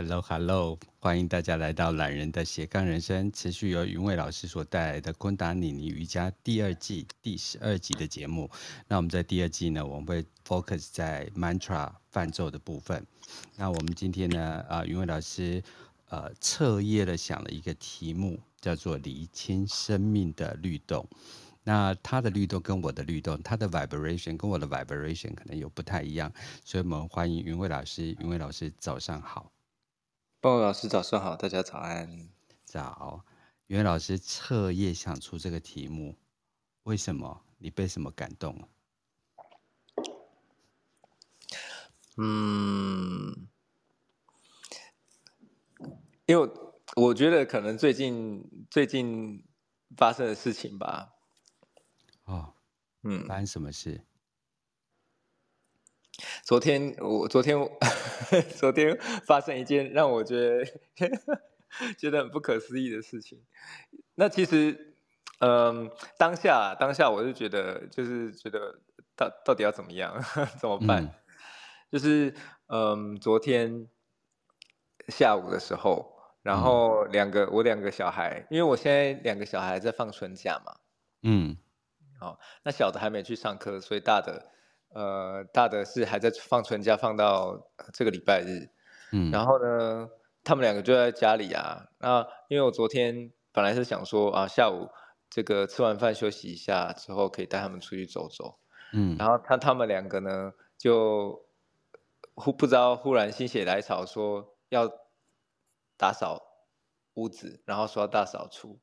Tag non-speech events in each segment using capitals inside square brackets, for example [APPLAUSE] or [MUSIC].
Hello，Hello，欢迎大家来到懒人的斜杠人生，持续由云伟老师所带来的昆达里尼瑜伽第二季第十二集的节目。那我们在第二季呢，我们会 focus 在 mantra 梵咒的部分。那我们今天呢，啊、云伟老师呃彻夜的想了一个题目，叫做厘清生命的律动。那他的律动跟我的律动，他的 vibration 跟我的 vibration 可能有不太一样，所以我们欢迎云伟老师。云伟老师，早上好。鲍老师早上好，大家早安。早，袁老师彻夜想出这个题目，为什么？你被什么感动了？嗯，因为我觉得可能最近最近发生的事情吧。哦，嗯，发生什么事？昨天我昨天 [LAUGHS] 昨天发生一件让我觉得 [LAUGHS] 觉得很不可思议的事情。那其实，嗯，当下当下我就觉得就是觉得到到底要怎么样 [LAUGHS] 怎么办？嗯、就是嗯，昨天下午的时候，然后两个、嗯、我两个小孩，因为我现在两个小孩在放春假嘛，嗯，好，那小的还没去上课，所以大的。呃，大的是还在放春假，放到这个礼拜日。嗯，然后呢，他们两个就在家里啊。那因为我昨天本来是想说啊，下午这个吃完饭休息一下之后，可以带他们出去走走。嗯，然后他他们两个呢，就忽不知道忽然心血来潮说要打扫屋子，然后说要大扫除。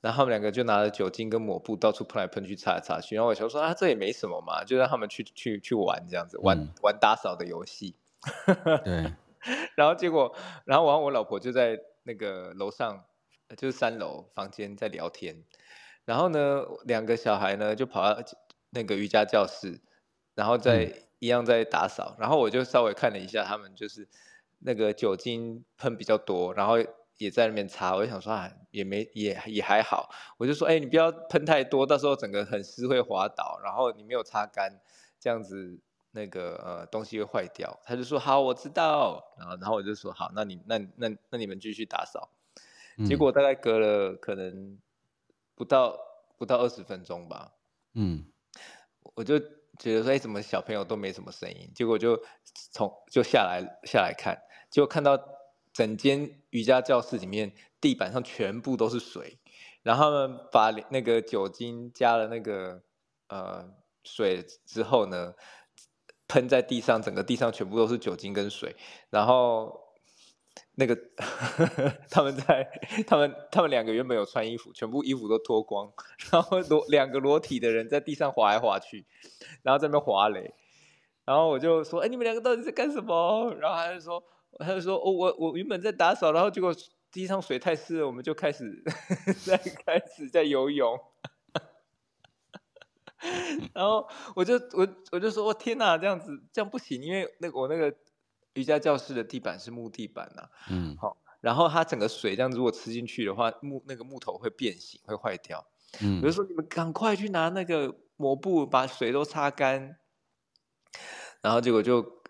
然后他们两个就拿着酒精跟抹布到处喷来喷去，擦来擦去。然后我想说啊，这也没什么嘛，就让他们去去去玩这样子，玩、嗯、玩打扫的游戏。[LAUGHS] 对。然后结果，然后我和我老婆就在那个楼上，就是三楼房间在聊天。然后呢，两个小孩呢就跑到那个瑜伽教室，然后在、嗯、一样在打扫。然后我就稍微看了一下，他们就是那个酒精喷比较多，然后。也在那边擦，我就想说啊，也没也也还好，我就说，哎、欸，你不要喷太多，到时候整个很湿会滑倒，然后你没有擦干，这样子那个呃东西会坏掉。他就说好，我知道，然后然后我就说好，那你那那那你们继续打扫。结果大概隔了可能不到不到二十分钟吧，嗯，我就觉得说，哎、欸，怎么小朋友都没什么声音？结果就从就下来下来看，结果看到。整间瑜伽教室里面，地板上全部都是水，然后呢，把那个酒精加了那个呃水之后呢，喷在地上，整个地上全部都是酒精跟水，然后那个 [LAUGHS] 他们在他们他们两个原本有穿衣服，全部衣服都脱光，然后裸两个裸体的人在地上滑来滑去，然后在那边滑雷，然后我就说，哎，你们两个到底在干什么？然后他就说。他就说：“哦，我我原本在打扫，然后结果地上水太湿了，我们就开始 [LAUGHS] 在开始在游泳。”然后我就我我就说：“我天哪，这样子这样不行，因为那个我那个瑜伽教室的地板是木地板呐、啊。”嗯，好，然后它整个水这样子如果吃进去的话，木那个木头会变形，会坏掉。嗯，我就说你们赶快去拿那个抹布把水都擦干。然后结果就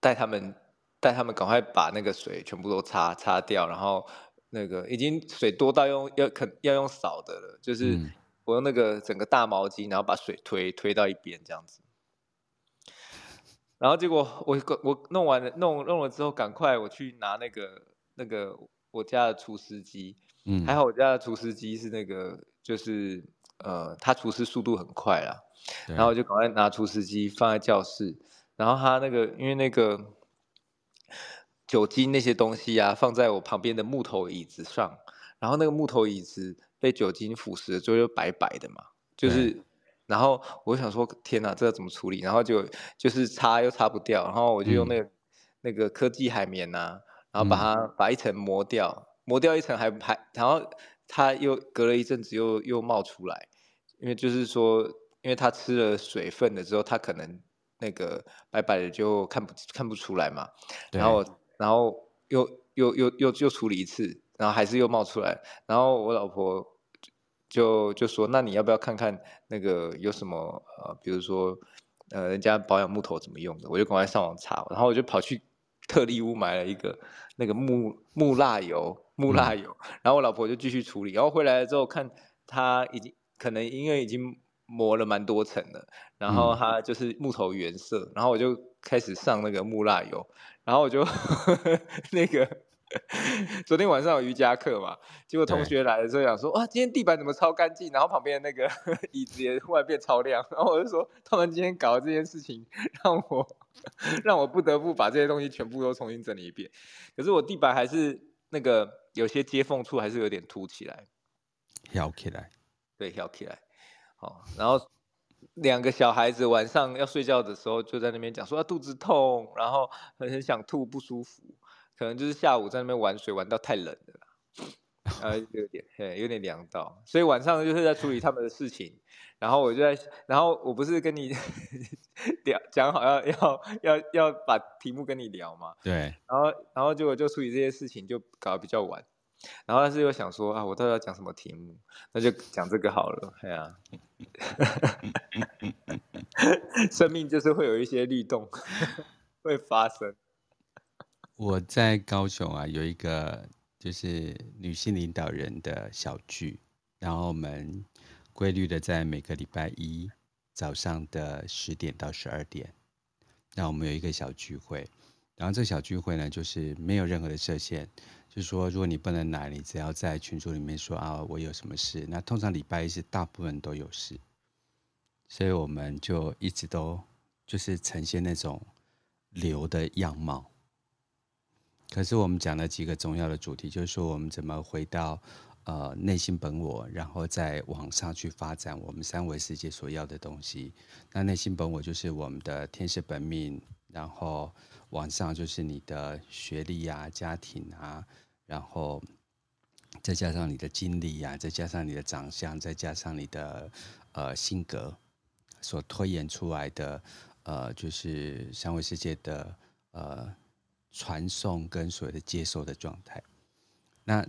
带他们。带他们赶快把那个水全部都擦擦掉，然后那个已经水多到用要肯要用扫的了，就是我用那个整个大毛巾，然后把水推推到一边这样子。然后结果我我弄完了弄弄了之后，赶快我去拿那个那个我家的除湿机，嗯，还好我家的除湿机是那个就是呃，它除湿速度很快啦，然后我就赶快拿除湿机放在教室，然后它那个因为那个。酒精那些东西啊，放在我旁边的木头椅子上，然后那个木头椅子被酒精腐蚀了之后又白白的嘛，就是，然后我想说，天哪，这要怎么处理？然后就就是擦又擦不掉，然后我就用那个、嗯、那个科技海绵呐、啊，然后把它、嗯、把一层磨掉，磨掉一层还还，然后它又隔了一阵子又又冒出来，因为就是说，因为它吃了水分了之后，它可能那个白白的就看不看不出来嘛，然后。然后又又又又又处理一次，然后还是又冒出来，然后我老婆就就说：“那你要不要看看那个有什么呃，比如说呃，人家保养木头怎么用的？”我就赶快上网查，然后我就跑去 [LAUGHS] 特力屋买了一个那个木木蜡油，木蜡油，嗯、然后我老婆就继续处理，然后回来了之后看她已经可能因为已经磨了蛮多层了，然后它就是木头原色，嗯、然后我就开始上那个木蜡油，然后我就那个。昨天晚上有瑜伽课嘛，结果同学来的时候想说，哇，今天地板怎么超干净？然后旁边那个 [LAUGHS] 椅子也忽然变超亮。然后我就说，他们今天搞的这件事情，让我让我不得不把这些东西全部都重新整理一遍。可是我地板还是那个有些接缝处还是有点凸起来，翘起来，对，翘起来。好，然后两个小孩子晚上要睡觉的时候就在那边讲说，啊，肚子痛，然后很很想吐，不舒服。可能就是下午在那边玩水玩到太冷了，呃，有点，嘿，有点凉到，所以晚上就是在处理他们的事情，然后我就在，然后我不是跟你 [LAUGHS] 聊讲好要要要要把题目跟你聊嘛，对，然后然后结果就处理这些事情就搞得比较晚，然后但是又想说啊，我到底要讲什么题目，那就讲这个好了，哎呀，[LAUGHS] 生命就是会有一些律动会发生。我在高雄啊，有一个就是女性领导人的小聚，然后我们规律的在每个礼拜一早上的十点到十二点，那我们有一个小聚会，然后这小聚会呢，就是没有任何的设限，就是说如果你不能来，你只要在群组里面说啊，我有什么事，那通常礼拜一是大部分都有事，所以我们就一直都就是呈现那种流的样貌。可是我们讲了几个重要的主题，就是说我们怎么回到呃内心本我，然后再往上去发展我们三维世界所要的东西。那内心本我就是我们的天使本命，然后往上就是你的学历啊、家庭啊，然后再加上你的经历啊，再加上你的长相，再加上你的呃性格所推演出来的呃，就是三维世界的呃。传送跟所谓的接受的状态，那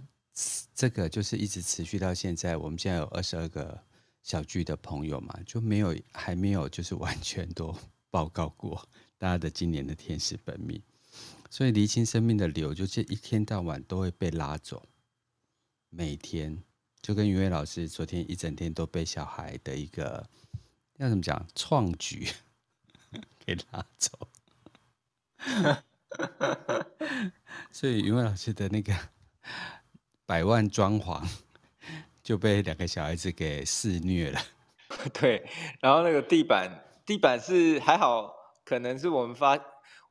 这个就是一直持续到现在。我们现在有二十二个小聚的朋友嘛，就没有还没有就是完全都报告过大家的今年的天使本命，所以厘清生命的流，就是一天到晚都会被拉走，每天就跟云伟老师昨天一整天都被小孩的一个要怎么讲创举 [LAUGHS] 给拉走。[LAUGHS] 所以云伟老师的那个百万装潢就被两个小孩子给肆虐了。[LAUGHS] 对，然后那个地板，地板是还好，可能是我们发，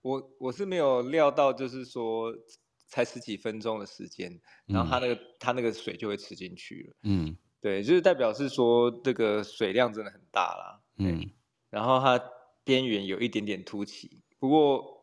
我我是没有料到，就是说才十几分钟的时间，然后它那个他、嗯、那个水就会吃进去了。嗯，对，就是代表是说这个水量真的很大啦。嗯，然后它边缘有一点点凸起，不过。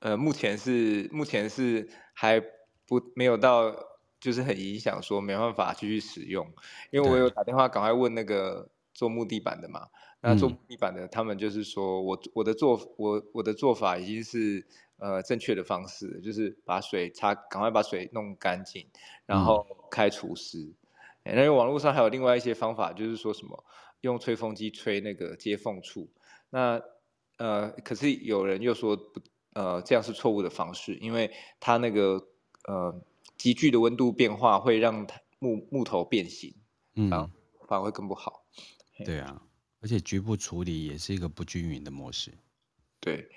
呃，目前是目前是还不没有到，就是很影响，说没办法继续使用。因为我有打电话赶快问那个做木地板的嘛，那做木地板的他们就是说我我的做我我的做法已经是呃正确的方式，就是把水擦，赶快把水弄干净，然后开除湿。那、嗯、因为网络上还有另外一些方法，就是说什么用吹风机吹那个接缝处。那呃，可是有人又说不。呃，这样是错误的方式，因为它那个呃急剧的温度变化会让木木头变形，嗯，反而会更不好。对啊，而且局部处理也是一个不均匀的模式。对，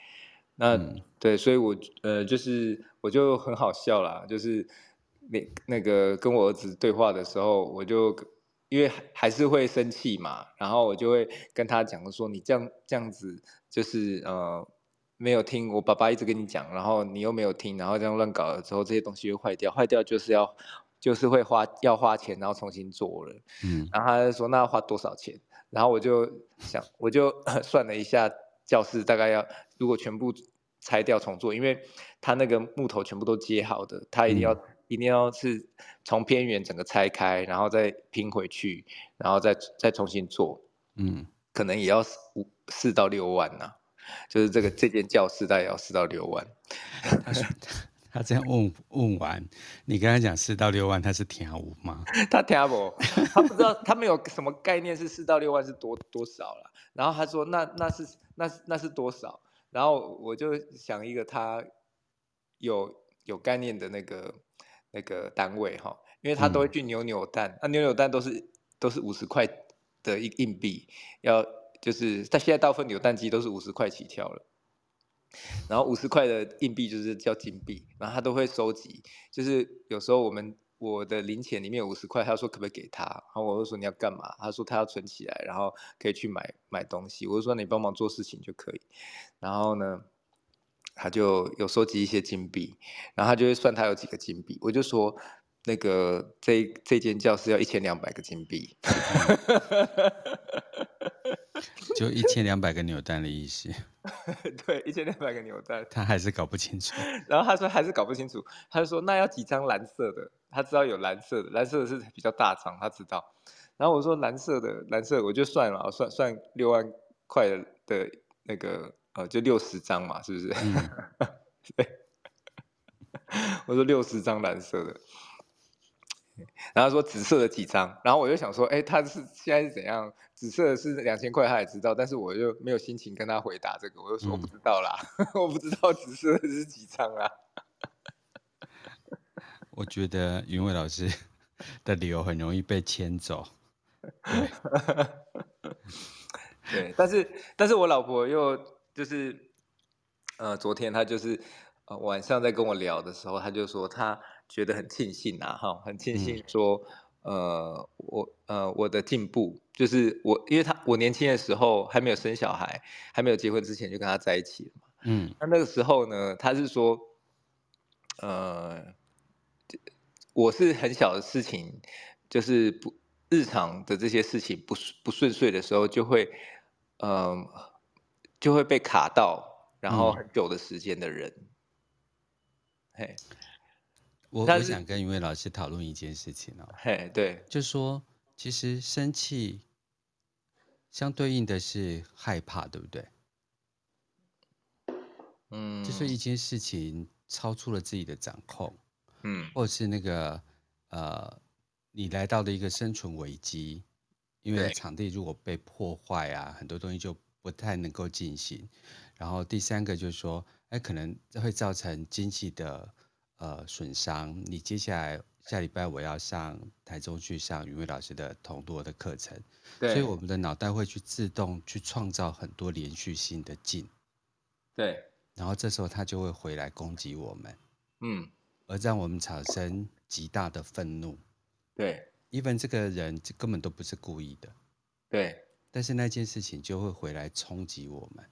那、嗯、对，所以我呃就是我就很好笑啦，就是那那个跟我儿子对话的时候，我就因为还是会生气嘛，然后我就会跟他讲说，你这样这样子就是呃。没有听我爸爸一直跟你讲，然后你又没有听，然后这样乱搞了之后，这些东西会坏掉，坏掉就是要就是会花要花钱，然后重新做了。嗯，然后他就说那要花多少钱？然后我就想，我就 [COUGHS] 算了一下，教室大概要如果全部拆掉重做，因为他那个木头全部都接好的，他一定要、嗯、一定要是从边缘整个拆开，然后再拼回去，然后再再重新做。嗯，可能也要五四到六万呐、啊。就是这个这间教室大概要四到六万。[LAUGHS] 他这样问问完，你跟他讲四到六万，他是听无吗？[LAUGHS] 他听不，他不知道，他没有什么概念是四到六万是多多少了。然后他说那那是那那是多少？然后我就想一个他有有概念的那个那个单位哈，因为他都会去扭扭蛋，那、嗯啊、扭扭蛋都是都是五十块的一硬币，要就是他现在大部分扭蛋机都是五十块起跳了，然后五十块的硬币就是叫金币，然后他都会收集，就是有时候我们。我的零钱里面有五十块，他说可不可以给他？然后我就说你要干嘛？他说他要存起来，然后可以去买买东西。我就说你帮忙做事情就可以。然后呢，他就有收集一些金币，然后他就会算他有几个金币。我就说那个这这间教室要一千两百个金币，[LAUGHS] 就一千两百个扭蛋的意思。[LAUGHS] 对，一千两百个扭蛋，他还是搞不清楚。[LAUGHS] 然后他说还是搞不清楚，他就说那要几张蓝色的？他知道有蓝色的，蓝色的是比较大张，他知道。然后我说蓝色的，蓝色的我就算了，算算六万块的那个呃，就六十张嘛，是不是？嗯、[LAUGHS] 对。我说六十张蓝色的，然后说紫色的几张，然后我就想说，哎，他是现在是怎样？紫色的是两千块，他也知道，但是我就没有心情跟他回答这个，我就说我不知道啦，嗯、[LAUGHS] 我不知道紫色的是几张啦。我觉得云伟老师的理由很容易被牵走，[LAUGHS] 对，对，但是但是我老婆又就是，呃，昨天她就是呃晚上在跟我聊的时候，她就说她觉得很庆幸啊，哈，很庆幸说，嗯、呃，我呃我的进步就是我，因为他我年轻的时候还没有生小孩，还没有结婚之前就跟他在一起了嘛，嗯，那那个时候呢，他是说，呃。我是很小的事情，就是不日常的这些事情不不顺遂的时候，就会，嗯、呃，就会被卡到，然后很久的时间的人。嗯、嘿，我我想跟一位老师讨论一件事情哦。嘿，对，就说其实生气相对应的是害怕，对不对？嗯，就是一件事情超出了自己的掌控。嗯，或者是那个呃，你来到的一个生存危机，因为场地如果被破坏啊，很多东西就不太能够进行。然后第三个就是说，哎，可能会造成经济的呃损伤。你接下来下礼拜我要上台中去上云伟老师的同多的课程，所以我们的脑袋会去自动去创造很多连续性的劲。对，然后这时候他就会回来攻击我们。嗯。而让我们产生极大的愤怒，对，even 这个人根本都不是故意的，对，但是那件事情就会回来冲击我们，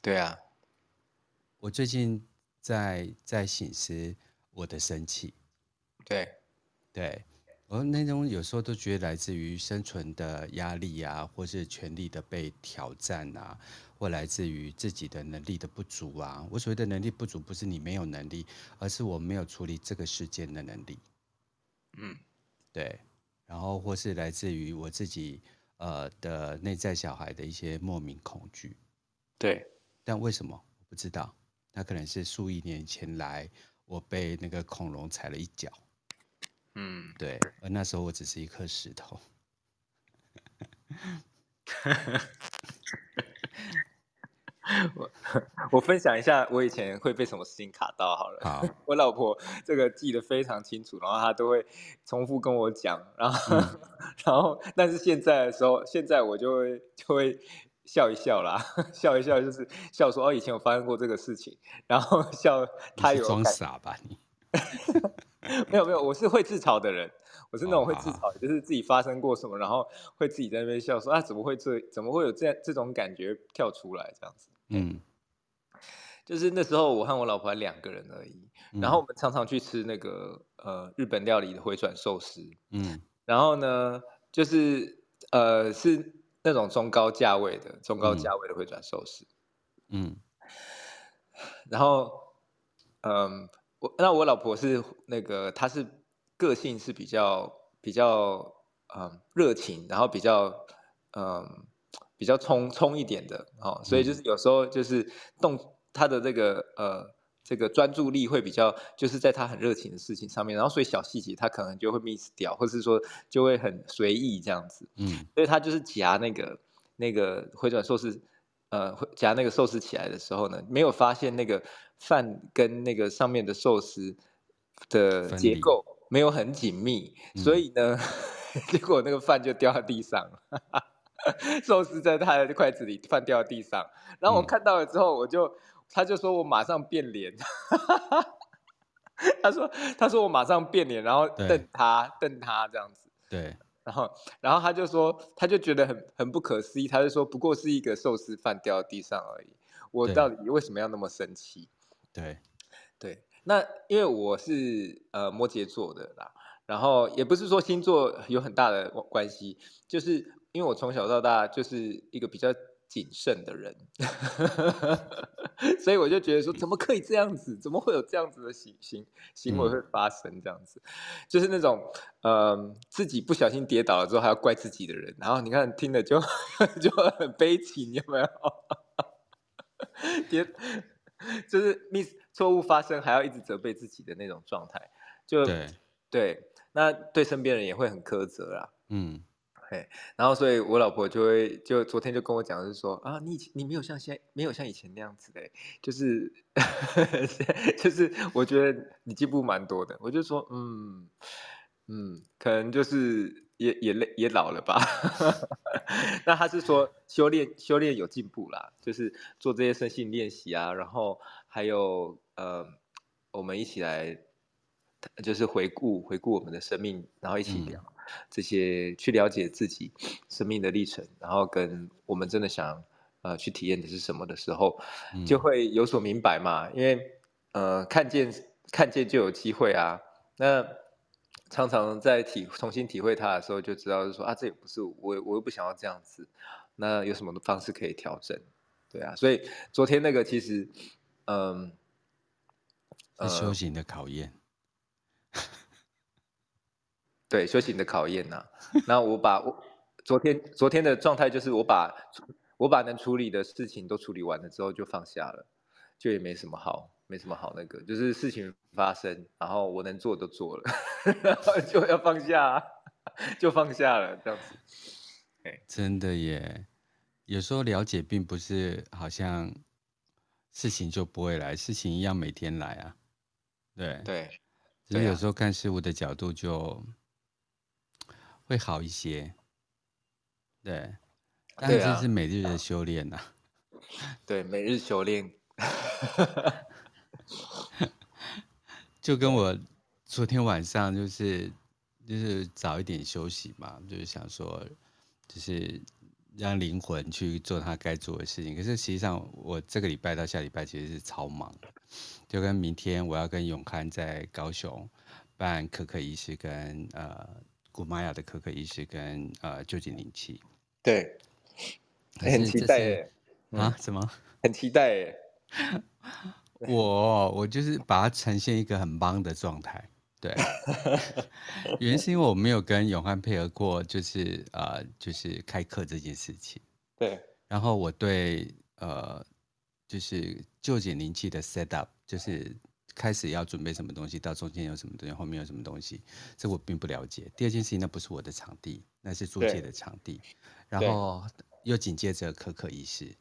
对啊，我最近在在醒思我的生气，对，对，我那种有时候都觉得来自于生存的压力啊，或是权力的被挑战啊。或来自于自己的能力的不足啊！我所谓的能力不足，不是你没有能力，而是我没有处理这个事件的能力。嗯，对。然后或是来自于我自己呃的内在小孩的一些莫名恐惧。对。但为什么？我不知道。那可能是数亿年前来，我被那个恐龙踩了一脚。嗯，对。而那时候我只是一颗石头。[LAUGHS] 我 [LAUGHS] 我分享一下我以前会被什么事情卡到好了。好，我老婆这个记得非常清楚，然后她都会重复跟我讲，然后、嗯、[LAUGHS] 然后但是现在的时候，现在我就会就会笑一笑啦，[LAUGHS] 笑一笑就是笑说哦，以前有发生过这个事情，然后 [LAUGHS] 笑他有装傻吧你？[LAUGHS] 没有没有，我是会自嘲的人。我是那种会自嘲，就是自己发生过什么，然后会自己在那边笑说啊，怎么会这，怎么会有这样这种感觉跳出来这样子？嗯，就是那时候我和我老婆还两个人而已，然后我们常常去吃那个呃日本料理的回转寿司，嗯，然后呢，就是呃是那种中高价位的中高价位的回转寿司，[SIGHS] 嗯，然后嗯，我那我老婆是那个她是。个性是比较比较嗯热情，然后比较嗯比较冲冲一点的哦，所以就是有时候就是动她的这个呃这个专注力会比较就是在他很热情的事情上面，然后所以小细节他可能就会 miss 掉，或是说就会很随意这样子，嗯，所以他就是夹那个那个回转寿司，呃夹那个寿司起来的时候呢，没有发现那个饭跟那个上面的寿司的结构没有很紧密，所以呢，嗯、[LAUGHS] 结果那个饭就掉在地上，[LAUGHS] 寿司在他的筷子里，饭掉在地上。然后我看到了之后，我就、嗯、他就说我马上变脸，[LAUGHS] 他说他说我马上变脸，然后瞪他瞪他这样子。对。然后，然后他就说，他就觉得很很不可思议，他就说，不过是一个寿司饭掉到地上而已，我到底为什么要那么生气？对，对，那因为我是呃摩羯座的啦，然后也不是说星座有很大的关系，就是因为我从小到大就是一个比较。谨慎的人，[LAUGHS] 所以我就觉得说，怎么可以这样子？怎么会有这样子的行行行为会发生？这样子，嗯、就是那种呃，自己不小心跌倒了之后还要怪自己的人。然后你看，听了就 [LAUGHS] 就很悲情，有没有？[LAUGHS] 跌就是 miss 错误发生，还要一直责备自己的那种状态，就对，对，那对身边人也会很苛责啦。嗯。对，然后所以我老婆就会就昨天就跟我讲，是说啊，你以前你没有像现在没有像以前那样子的，就是 [LAUGHS] 就是我觉得你进步蛮多的。我就说嗯嗯，可能就是也也累也老了吧。那他是说修炼修炼有进步啦，就是做这些身心练习啊，然后还有呃，我们一起来就是回顾回顾我们的生命，然后一起聊。嗯这些去了解自己生命的历程，然后跟我们真的想呃去体验的是什么的时候，就会有所明白嘛。因为呃看见看见就有机会啊。那常常在体重新体会它的时候，就知道是说啊，这也不是我，我又不想要这样子。那有什么的方式可以调整？对啊，所以昨天那个其实嗯，呃，是修行的考验。对，修行的考验呐、啊。那我把我昨天昨天的状态就是我把我把能处理的事情都处理完了之后就放下了，就也没什么好没什么好那个，就是事情发生，然后我能做都做了，然后就要放下，就放下了这样子。真的耶，有时候了解并不是好像事情就不会来，事情一样每天来啊。对对，只是有时候看事物的角度就。会好一些，对，但是这是每日的修炼呐、啊。对，每日修炼，就跟我昨天晚上就是就是早一点休息嘛，就是想说，就是让灵魂去做他该做的事情。可是实际上，我这个礼拜到下礼拜其实是超忙，就跟明天我要跟永康在高雄办可可仪式跟呃。古玛雅的可可仪式跟呃旧井灵气，对，很期待耶啊？什么？很期待耶！[LAUGHS] 我我就是把它呈现一个很棒的状态，对。[LAUGHS] 原因是因为我没有跟永汉配合过，就是呃就是开课这件事情，对。然后我对呃就是旧井灵气的 set up 就是。开始要准备什么东西，到中间有什么东西，后面有什么东西，这我并不了解。第二件事情，那不是我的场地，那是租借的场地。然后又紧接着可可仪式，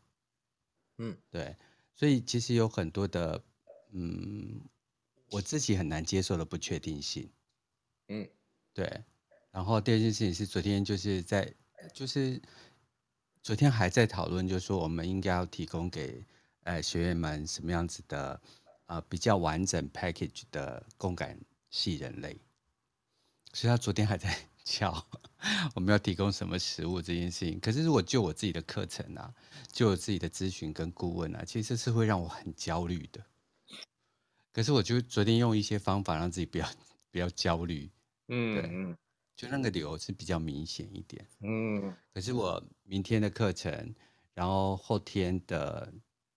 嗯，对，所以其实有很多的，嗯，我自己很难接受的不确定性，嗯，对。然后第二件事情是昨天就是在，就是昨天还在讨论，就是说我们应该要提供给呃学员们什么样子的。呃，比较完整 package 的共感系人类，所以他昨天还在 [LAUGHS] 敲我们要提供什么食物这件事情。可是如果就我自己的课程啊，就我自己的咨询跟顾问啊，其实这是会让我很焦虑的。可是我就昨天用一些方法让自己不要不要焦虑，嗯，对，就那个流是比较明显一点，嗯。可是我明天的课程，然后后天的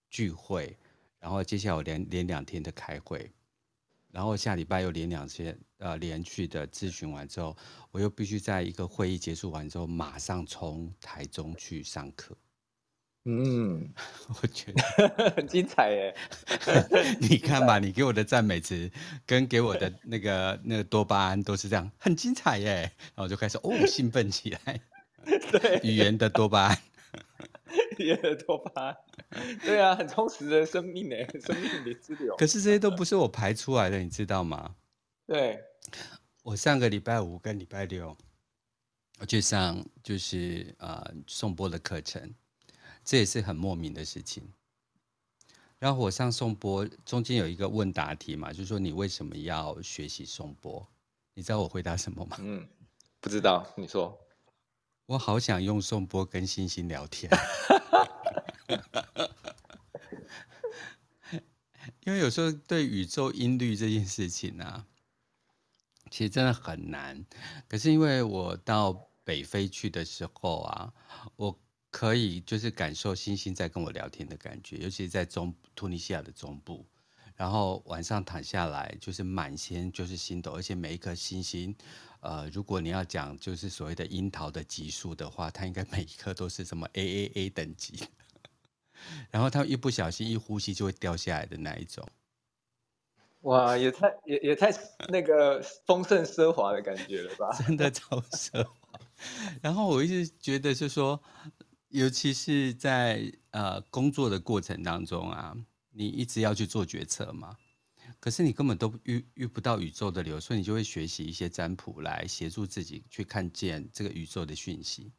聚会。然后接下来我连连两天的开会，然后下礼拜又连两天呃连续的咨询完之后，我又必须在一个会议结束完之后马上从台中去上课。嗯，我觉得 [LAUGHS] 很精彩耶！[LAUGHS] [LAUGHS] 你看吧，你给我的赞美词跟给我的那个那个多巴胺都是这样，很精彩耶！然后我就开始哦兴奋起来，对，语言的多巴胺。也很多巴，对啊，很充实的生命呢，生命的之流。可是这些都不是我排出来的，你知道吗？对，我上个礼拜五跟礼拜六，我去上就是呃颂钵的课程，这也是很莫名的事情。然后我上颂钵中间有一个问答题嘛，就是说你为什么要学习颂钵？你知道我回答什么吗？嗯，不知道，你说。我好想用颂钵跟星星聊天，[LAUGHS] [LAUGHS] 因为有时候对宇宙音律这件事情啊，其实真的很难。可是因为我到北非去的时候啊，我可以就是感受星星在跟我聊天的感觉，尤其是在中突尼西亚的中部。然后晚上躺下来，就是满天就是星斗，而且每一颗星星，呃，如果你要讲就是所谓的樱桃的级数的话，它应该每一颗都是什么 A A A 等级，然后他一不小心一呼吸就会掉下来的那一种。哇，也太也也太那个丰盛奢华的感觉了吧？[LAUGHS] 真的超奢华。然后我一直觉得是说，尤其是在呃工作的过程当中啊。你一直要去做决策嘛，可是你根本都遇遇不到宇宙的流，所以你就会学习一些占卜来协助自己去看见这个宇宙的讯息。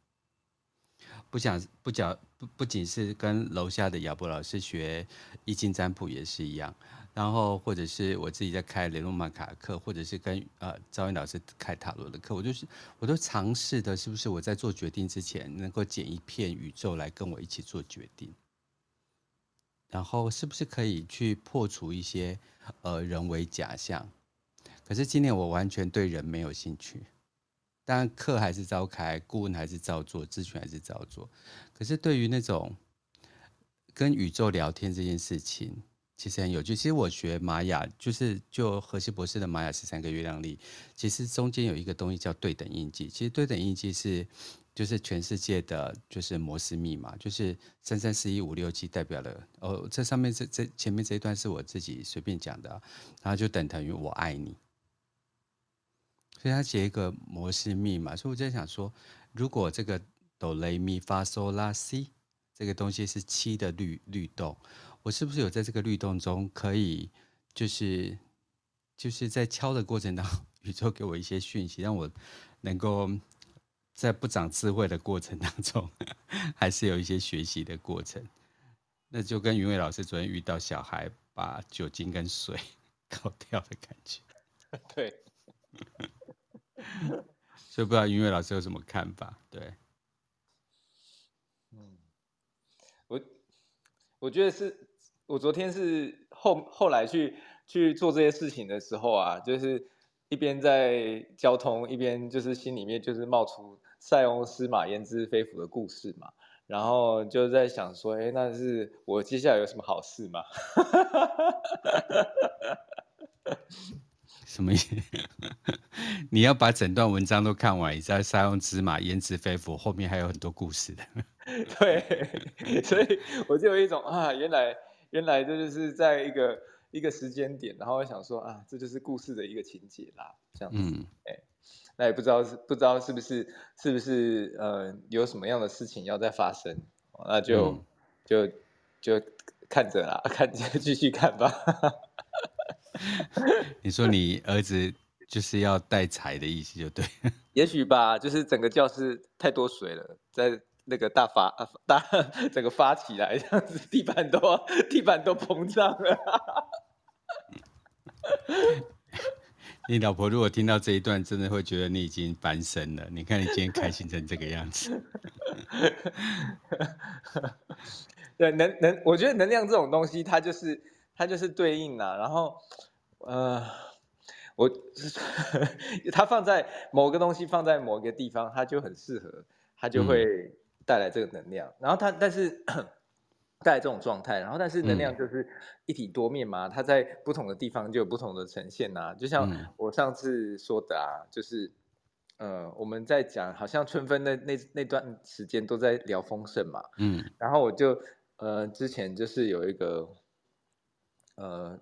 不想不讲不不仅是跟楼下的亚伯老师学易经占卜也是一样，然后或者是我自己在开雷诺曼卡课，或者是跟呃赵云老师开塔罗的课，我就是我都尝试的是不是我在做决定之前能够捡一片宇宙来跟我一起做决定。然后是不是可以去破除一些呃人为假象？可是今年我完全对人没有兴趣，当然课还是照开，顾问还是照做，咨询还是照做。可是对于那种跟宇宙聊天这件事情，其实很有趣。其实我学玛雅，就是就荷西博士的玛雅十三个月亮历，其实中间有一个东西叫对等印记。其实对等印记是。就是全世界的，就是摩斯密码，就是三三四一五六七代表了。哦，这上面这这前面这一段是我自己随便讲的，然后就等同于我爱你。所以他写一个摩斯密码，所以我在想说，如果这个哆来咪发嗦拉西这个东西是七的律律动，我是不是有在这个律动中可以，就是就是在敲的过程当中，[LAUGHS] 宇宙给我一些讯息，让我能够。在不长智慧的过程当中，[LAUGHS] 还是有一些学习的过程。那就跟云伟老师昨天遇到小孩把酒精跟水 [LAUGHS] 搞掉的感觉。对。所以不知道音乐老师有什么看法？对。嗯，我我觉得是我昨天是后后来去去做这些事情的时候啊，就是一边在交通，一边就是心里面就是冒出。塞翁失马焉知非福的故事嘛，然后就在想说，哎，那是我接下来有什么好事吗？[LAUGHS] 什么意思？[LAUGHS] 你要把整段文章都看完，你再塞翁之马焉知非福后面还有很多故事的。[LAUGHS] 对，所以我就有一种啊，原来原来这就是在一个一个时间点，然后我想说啊，这就是故事的一个情节啦，这样子，嗯，哎。那也不知道是不知道是不是是不是呃有什么样的事情要再发生，那就、嗯、就就看着啦，看继续看吧。[LAUGHS] 你说你儿子就是要带财的意思就对。[LAUGHS] 也许吧，就是整个教室太多水了，在那个大发大 [LAUGHS] 整个发起来这样子，地板都地板都膨胀了。你老婆如果听到这一段，真的会觉得你已经翻身了。你看你今天开心成这个样子。对，能能，我觉得能量这种东西，它就是它就是对应啊。然后，呃，我 [LAUGHS] 它放在某个东西放在某个地方，它就很适合，它就会带来这个能量。嗯、然后它，但是。[COUGHS] 带来这种状态，然后但是能量就是一体多面嘛，嗯、它在不同的地方就有不同的呈现呐、啊。就像我上次说的啊，就是呃我们在讲，好像春分那那那段时间都在聊丰盛嘛，嗯，然后我就呃之前就是有一个呃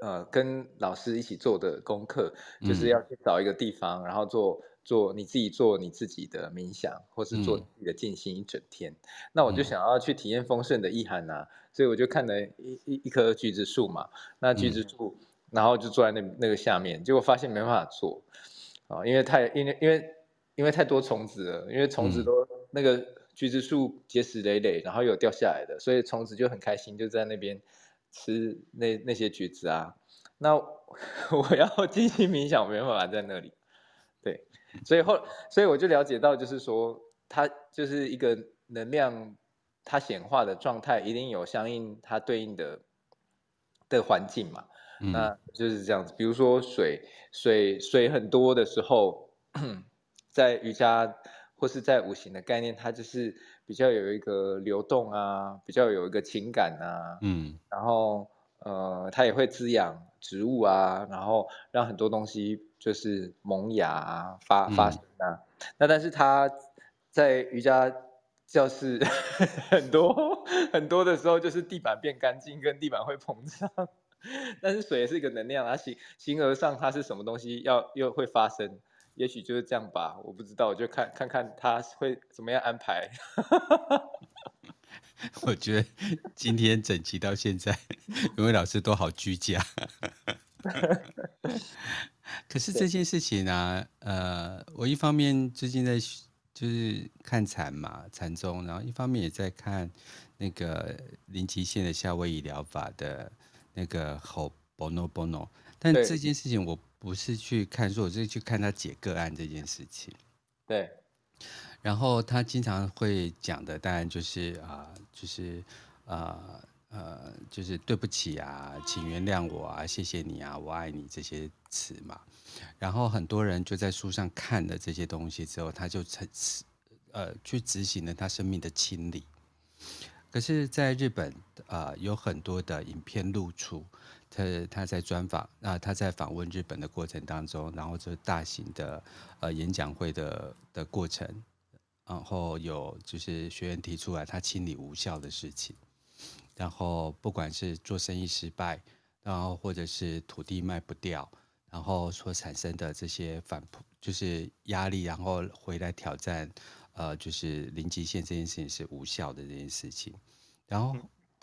呃跟老师一起做的功课，就是要去找一个地方，然后做做你自己做你自己的冥想，或是做自己的静心一整天。嗯、那我就想要去体验丰盛的意涵啊，所以我就看了一一一棵橘子树嘛，那橘子树，嗯、然后就坐在那那个下面，结果发现没办法做。啊，因为太因为因为因为太多虫子了，因为虫子都、嗯、那个。橘子树结实累累，然后有掉下来的，所以虫子就很开心，就在那边吃那那些橘子啊。那我 [LAUGHS] 要 [LAUGHS] 静心冥想，我没办法在那里。对，所以后，所以我就了解到，就是说，它就是一个能量，它显化的状态，一定有相应它对应的的环境嘛。嗯、那就是这样子。比如说水，水水很多的时候，[CLEARS THROAT] 在瑜伽。或是在五行的概念，它就是比较有一个流动啊，比较有一个情感啊，嗯，然后呃，它也会滋养植物啊，然后让很多东西就是萌芽啊，发发生啊。嗯、那但是它在瑜伽教室很多很多的时候，就是地板变干净，跟地板会膨胀。[LAUGHS] 但是水也是一个能量，啊形形而上，它是什么东西要又会发生。也许就是这样吧，我不知道，我就看看看他会怎么样安排。[LAUGHS] 我觉得今天整集到现在，两位老师都好居家。[LAUGHS] 可是这件事情呢、啊，呃，我一方面最近在就是看禅嘛，禅宗，然后一方面也在看那个林极限的夏威夷疗法的那个 Ho'oponopono，但这件事情我。不是去看书，我是去看他解个案这件事情。对，然后他经常会讲的，当然就是啊、呃，就是呃呃，就是对不起啊，请原谅我啊，谢谢你啊，我爱你这些词嘛。然后很多人就在书上看了这些东西之后，他就成呃去执行了他生命的清理。可是，在日本啊、呃，有很多的影片露出。他他在专访啊，他在访问日本的过程当中，然后就大型的呃演讲会的的过程，然后有就是学员提出来他清理无效的事情，然后不管是做生意失败，然后或者是土地卖不掉，然后所产生的这些反扑就是压力，然后回来挑战呃就是零极限这件事情是无效的这件事情，然后。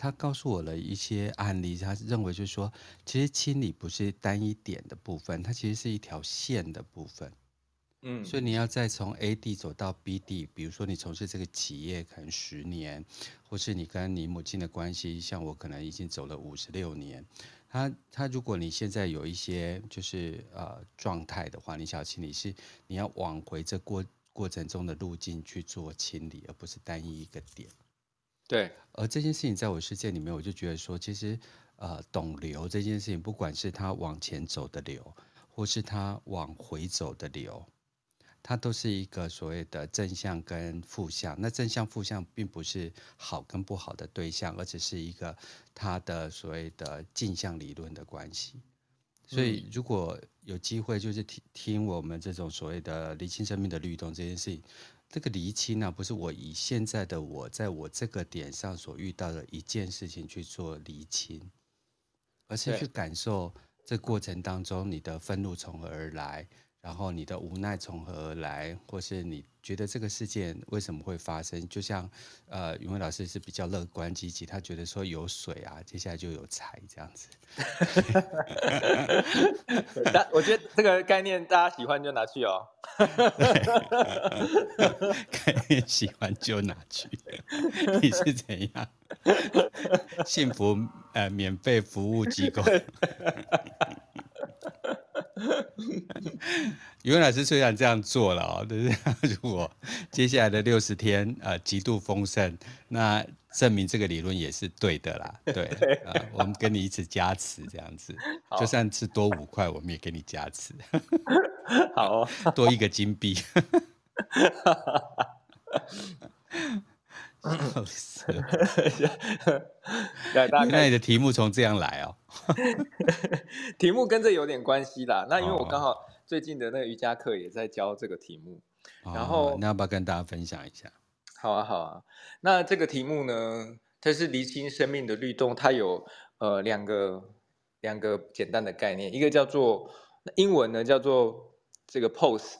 他告诉我了一些案例，他认为就是说，其实清理不是单一点的部分，它其实是一条线的部分。嗯，所以你要再从 A 地走到 B 地，比如说你从事这个企业可能十年，或是你跟你母亲的关系，像我可能已经走了五十六年。他他如果你现在有一些就是呃状态的话，你想要清理是你要往回这过过程中的路径去做清理，而不是单一一个点。对，而这件事情在我世界里面，我就觉得说，其实，呃，懂流这件事情，不管是它往前走的流，或是它往回走的流，它都是一个所谓的正向跟负向。那正向负向并不是好跟不好的对象，而只是一个它的所谓的镜像理论的关系。所以，如果有机会，就是听听我们这种所谓的厘清生命的律动这件事情。这个厘清呢，不是我以现在的我在我这个点上所遇到的一件事情去做厘清，而是去感受这过程当中你的愤怒从何而来。然后你的无奈从何而来，或是你觉得这个事件为什么会发生？就像，呃，云伟老师是比较乐观积极，他觉得说有水啊，接下来就有财这样子。但我觉得这个概念大家喜欢就拿去哦。[LAUGHS] 概念喜欢就拿去，你是怎样？[LAUGHS] 幸福呃免费服务机构。云老师虽然这样做了哦，但是如果接下来的六十天呃极度丰盛，那证明这个理论也是对的啦。[LAUGHS] 对，呃、我们跟你一起加持这样子，[LAUGHS] 就算是多五块，我们也给你加持。[LAUGHS] 好、哦，多一个金币。笑死了！你的题目从这样来哦。[LAUGHS] 题目跟这有点关系啦。那因为我刚好最近的那个瑜伽课也在教这个题目，哦、然后那要不要跟大家分享一下？好啊，好啊。那这个题目呢，它是厘清生命的律动，它有呃两个两个简单的概念，一个叫做英文呢叫做这个 pose，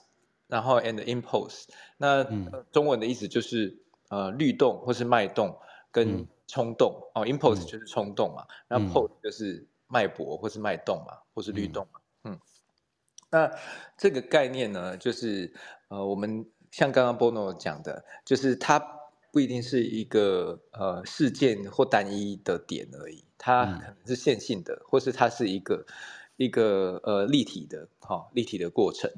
然后 and impulse，那、嗯、中文的意思就是呃律动或是脉动跟冲动、嗯、哦，impulse 就是冲动嘛，然后、pose 就是脉搏或是脉动嘛，或是律动嘛，嗯，嗯那这个概念呢，就是呃我们像刚刚 Bono 讲的，就是它。不一定是一个呃事件或单一的点而已，它可能是线性的，嗯、或是它是一个一个呃立体的哈、哦、立体的过程。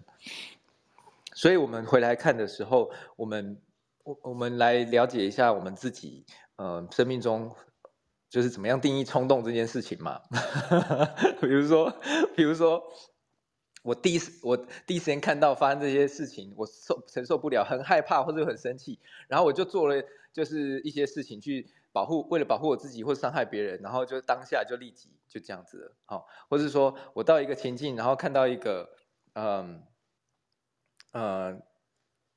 所以我们回来看的时候，我们我我们来了解一下我们自己呃生命中就是怎么样定义冲动这件事情嘛。[LAUGHS] 比如说，比如说。我第一时我第一时间看到发生这些事情，我受承受不了，很害怕或者很生气，然后我就做了就是一些事情去保护，为了保护我自己或伤害别人，然后就当下就立即就这样子了，好、哦，或是说我到一个情境，然后看到一个嗯呃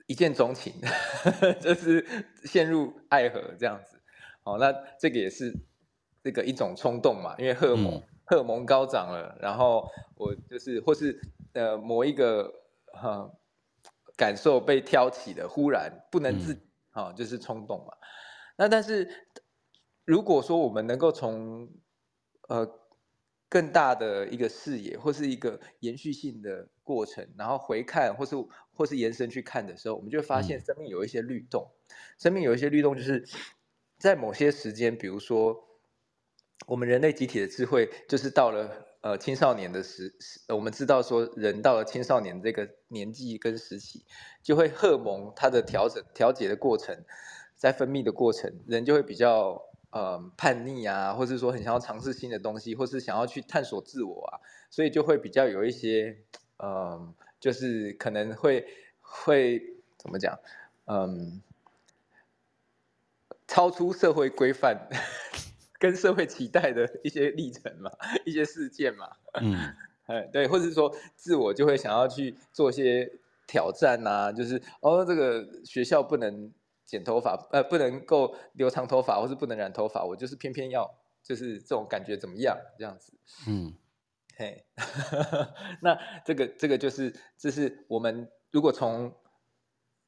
一见钟情，[LAUGHS] 就是陷入爱河这样子，好、哦，那这个也是这个一种冲动嘛，因为荷尔蒙、嗯、荷尔蒙高涨了，然后我就是或是。呃，某一个哈、呃、感受被挑起的，忽然不能自，啊、嗯哦，就是冲动嘛。那但是如果说我们能够从呃更大的一个视野，或是一个延续性的过程，然后回看，或是或是延伸去看的时候，我们就会发现生命有一些律动。嗯、生命有一些律动，就是在某些时间，比如说我们人类集体的智慧，就是到了。呃，青少年的时时，我们知道说，人到了青少年这个年纪跟时期，就会荷蒙它的调整、调节的过程，在分泌的过程，人就会比较呃叛逆啊，或是说很想要尝试新的东西，或是想要去探索自我啊，所以就会比较有一些呃，就是可能会会怎么讲，嗯、超出社会规范。跟社会期待的一些历程嘛，一些事件嘛，嗯，哎，对，或者是说自我就会想要去做一些挑战啊，就是哦，这个学校不能剪头发，呃，不能够留长头发，或是不能染头发，我就是偏偏要，就是这种感觉怎么样，这样子，嗯，嘿，[LAUGHS] 那这个这个就是，这是我们如果从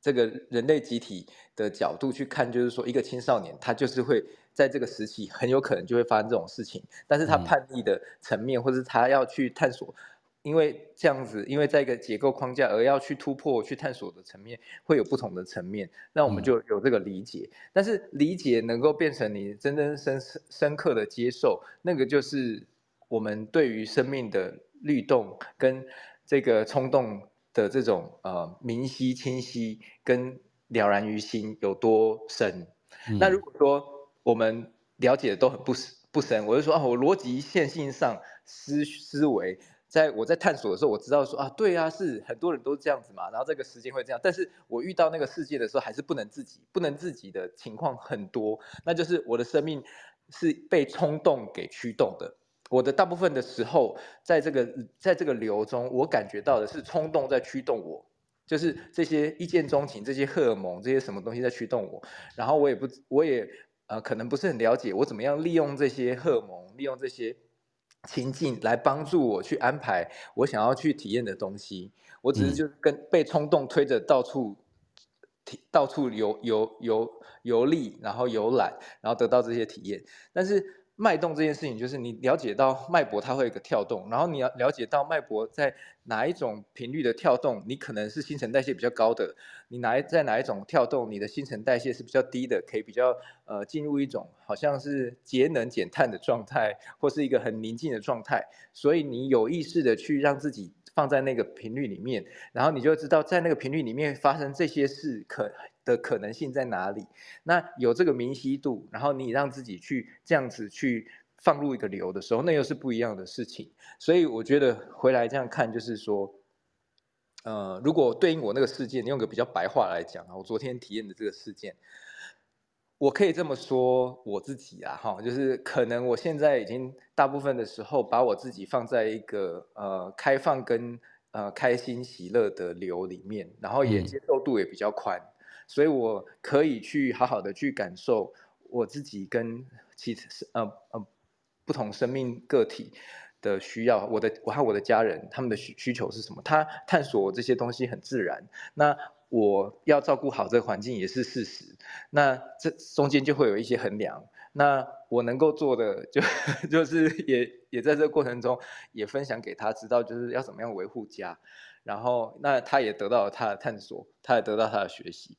这个人类集体的角度去看，就是说一个青少年他就是会。在这个时期，很有可能就会发生这种事情，但是他叛逆的层面，嗯、或者是他要去探索，因为这样子，因为在一个结构框架而要去突破、去探索的层面，会有不同的层面，那我们就有这个理解。嗯、但是理解能够变成你真正深深刻的接受，那个就是我们对于生命的律动跟这个冲动的这种呃明晰、清晰跟了然于心有多深。嗯、那如果说，我们了解的都很不不深，我就说啊，我逻辑线性上思思维，在我在探索的时候，我知道说啊，对啊，是很多人都这样子嘛，然后这个时间会这样，但是我遇到那个世界的时候，还是不能自己，不能自己的情况很多，那就是我的生命是被冲动给驱动的，我的大部分的时候，在这个在这个流中，我感觉到的是冲动在驱动我，就是这些一见钟情，这些荷尔蒙，这些什么东西在驱动我，然后我也不我也。呃，可能不是很了解我怎么样利用这些荷尔蒙，利用这些情境来帮助我去安排我想要去体验的东西。我只是就跟被冲动推着到处，到处游游游游历，然后游览，然后得到这些体验。但是。脉动这件事情，就是你了解到脉搏它会有一个跳动，然后你要了解到脉搏在哪一种频率的跳动，你可能是新陈代谢比较高的，你哪在哪一种跳动，你的新陈代谢是比较低的，可以比较呃进入一种好像是节能减碳的状态，或是一个很宁静的状态，所以你有意识的去让自己放在那个频率里面，然后你就知道在那个频率里面发生这些事可。的可能性在哪里？那有这个明晰度，然后你让自己去这样子去放入一个流的时候，那又是不一样的事情。所以我觉得回来这样看，就是说，呃，如果对应我那个事件，你用个比较白话来讲啊，我昨天体验的这个事件，我可以这么说我自己啊，哈，就是可能我现在已经大部分的时候把我自己放在一个呃开放跟呃开心喜乐的流里面，然后也接受度也比较宽。嗯所以我可以去好好的去感受我自己跟其呃呃不同生命个体的需要，我的我和我的家人他们的需需求是什么？他探索这些东西很自然。那我要照顾好这个环境也是事实。那这中间就会有一些衡量。那我能够做的就 [LAUGHS] 就是也也在这个过程中也分享给他知道，就是要怎么样维护家。然后那他也得到了他的探索，他也得到他的学习。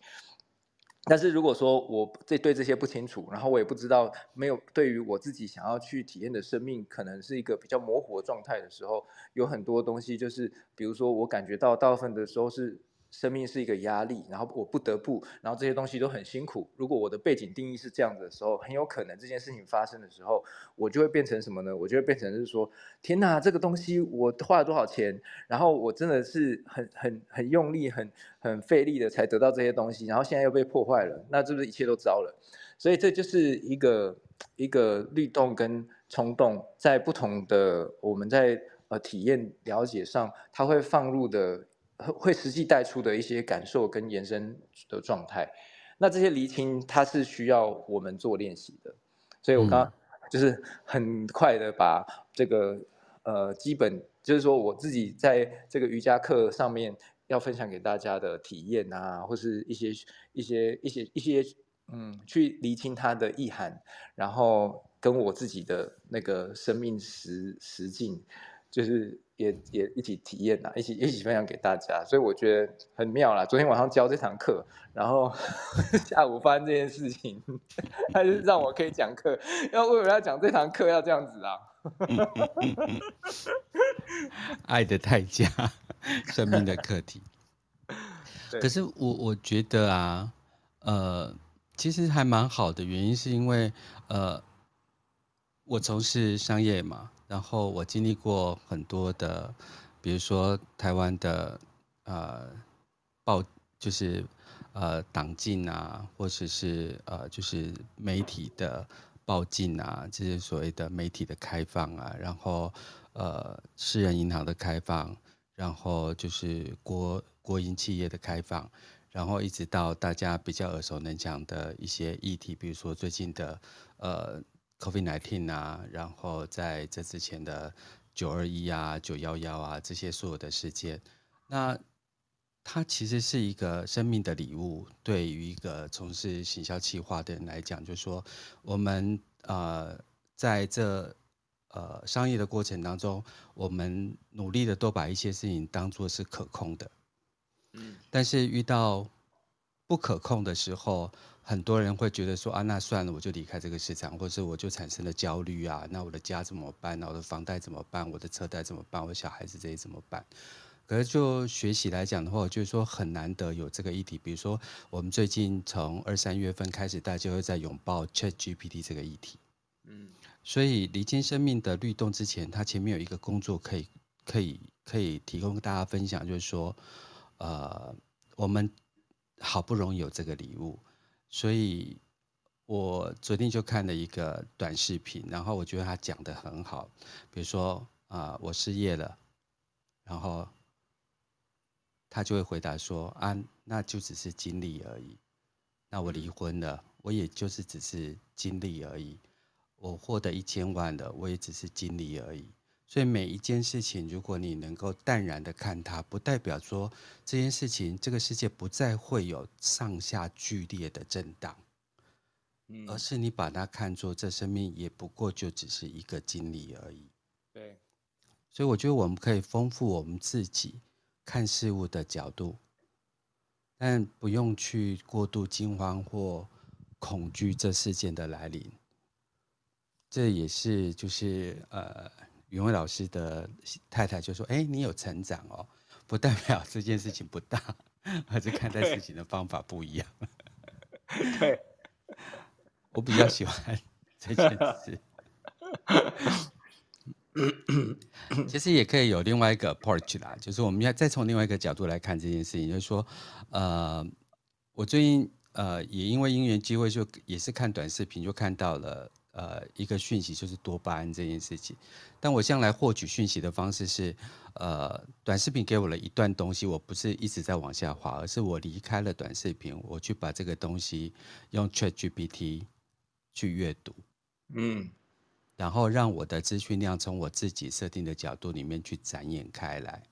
但是如果说我这对这些不清楚，然后我也不知道，没有对于我自己想要去体验的生命，可能是一个比较模糊的状态的时候，有很多东西就是，比如说我感觉到大部分的时候是。生命是一个压力，然后我不得不，然后这些东西都很辛苦。如果我的背景定义是这样子的时候，很有可能这件事情发生的时候，我就会变成什么呢？我就会变成是说，天哪，这个东西我花了多少钱，然后我真的是很很很用力、很很费力的才得到这些东西，然后现在又被破坏了，那是不是一切都糟了？所以这就是一个一个律动跟冲动，在不同的我们在呃体验了解上，它会放入的。会实际带出的一些感受跟延伸的状态，那这些厘清它是需要我们做练习的，所以我刚刚就是很快的把这个呃基本就是说我自己在这个瑜伽课上面要分享给大家的体验啊，或是一些一些一些一些嗯去厘清它的意涵，然后跟我自己的那个生命实实境就是。也也一起体验呐，一起一起分享给大家，所以我觉得很妙啦。昨天晚上教这堂课，然后 [LAUGHS] 下午发生这件事情，[LAUGHS] 他就让我可以讲课。要为什么要讲这堂课要这样子啊？[LAUGHS] 爱的代价，生命的课题。可是我我觉得啊，呃，其实还蛮好的，原因是因为呃，我从事商业嘛。然后我经历过很多的，比如说台湾的呃报，就是呃党禁啊，或者是呃就是媒体的报禁啊，这些所谓的媒体的开放啊，然后呃私人银行的开放，然后就是国国营企业的开放，然后一直到大家比较耳熟能详的一些议题，比如说最近的呃。COVID-19 啊，然后在这之前的九二一啊、九幺幺啊这些所有的事件，那它其实是一个生命的礼物。对于一个从事行销企划的人来讲，就是说我们呃在这呃商业的过程当中，我们努力的都把一些事情当做是可控的，嗯，但是遇到不可控的时候。很多人会觉得说啊，那算了，我就离开这个市场，或者我就产生了焦虑啊。那我的家怎么办？那我的房贷怎么办？我的车贷怎么办？我的小孩子这些怎么办？可是就学习来讲的话，就是说很难得有这个议题。比如说，我们最近从二三月份开始，大家会在拥抱 ChatGPT 这个议题。嗯，所以离经生命的律动之前，它前面有一个工作可以可以可以提供大家分享，就是说，呃，我们好不容易有这个礼物。所以，我昨天就看了一个短视频，然后我觉得他讲的很好。比如说啊，我失业了，然后他就会回答说啊，那就只是经历而已。那我离婚了，我也就是只是经历而已。我获得一千万了，我也只是经历而已。所以每一件事情，如果你能够淡然的看它，不代表说这件事情，这个世界不再会有上下剧烈的震荡，嗯，而是你把它看作这生命也不过就只是一个经历而已。对，所以我觉得我们可以丰富我们自己看事物的角度，但不用去过度惊慌或恐惧这事件的来临。这也是就是呃。云慧老师的太太就说：“哎，你有成长哦，不代表这件事情不大，而是看待事情的方法不一样。”对，我比较喜欢这件事。其实也可以有另外一个 approach 啦，就是我们要再从另外一个角度来看这件事情，就是说，呃，我最近呃也因为因缘机会，就也是看短视频，就看到了。呃，一个讯息就是多巴胺这件事情，但我向来获取讯息的方式是，呃，短视频给我了一段东西，我不是一直在往下滑，而是我离开了短视频，我去把这个东西用 ChatGPT 去阅读，嗯，然后让我的资讯量从我自己设定的角度里面去展演开来。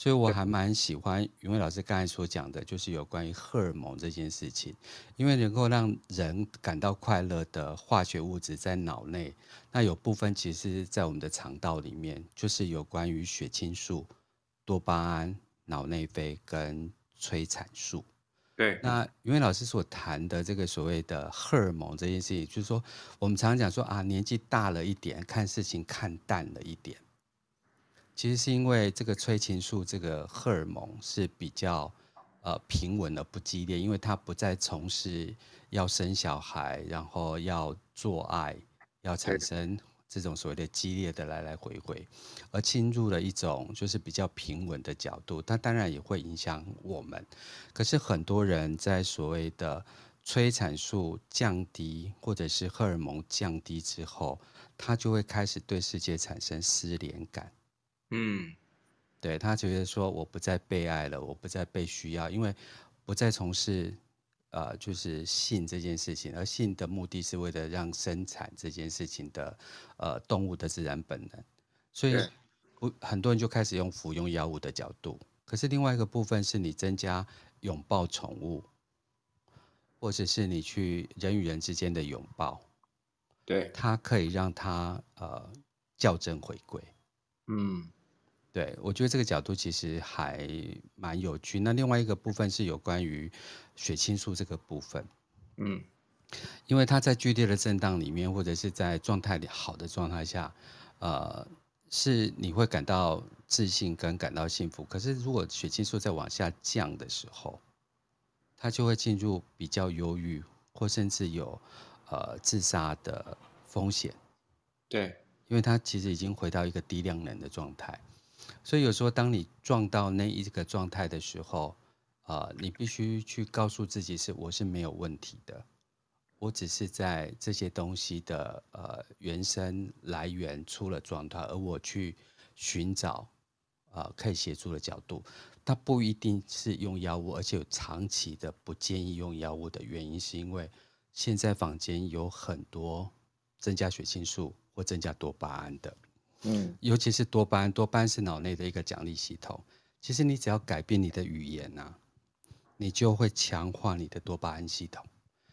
所以我还蛮喜欢云伟老师刚才所讲的，就是有关于荷尔蒙这件事情，因为能够让人感到快乐的化学物质在脑内，那有部分其实在我们的肠道里面，就是有关于血清素、多巴胺、脑内啡跟催产素。对，那云蔚老师所谈的这个所谓的荷尔蒙这件事情，就是说我们常常讲说啊，年纪大了一点，看事情看淡了一点。其实是因为这个催情素这个荷尔蒙是比较呃平稳的，不激烈，因为它不再从事要生小孩，然后要做爱，要产生这种所谓的激烈的来来回回，而进入了一种就是比较平稳的角度。它当然也会影响我们，可是很多人在所谓的催产素降低或者是荷尔蒙降低之后，他就会开始对世界产生失联感。嗯，对，他觉得说我不再被爱了，我不再被需要，因为不再从事呃就是性这件事情，而性的目的是为了让生产这件事情的呃动物的自然本能，所以不很多人就开始用服用药物的角度。可是另外一个部分是你增加拥抱宠物，或者是你去人与人之间的拥抱，对，它可以让它呃校正回归，嗯。对，我觉得这个角度其实还蛮有趣。那另外一个部分是有关于血清素这个部分，嗯，因为它在剧烈的震荡里面，或者是在状态里好的状态下，呃，是你会感到自信跟感到幸福。可是如果血清素在往下降的时候，它就会进入比较忧郁，或甚至有呃自杀的风险。对，因为它其实已经回到一个低量能的状态。所以有时候，当你撞到那一个状态的时候，呃，你必须去告诉自己是我是没有问题的，我只是在这些东西的呃原生来源出了状态，而我去寻找呃可以协助的角度。它不一定是用药物，而且有长期的不建议用药物的原因，是因为现在坊间有很多增加血清素或增加多巴胺的。嗯，尤其是多巴胺，多巴胺是脑内的一个奖励系统。其实你只要改变你的语言呐、啊，你就会强化你的多巴胺系统。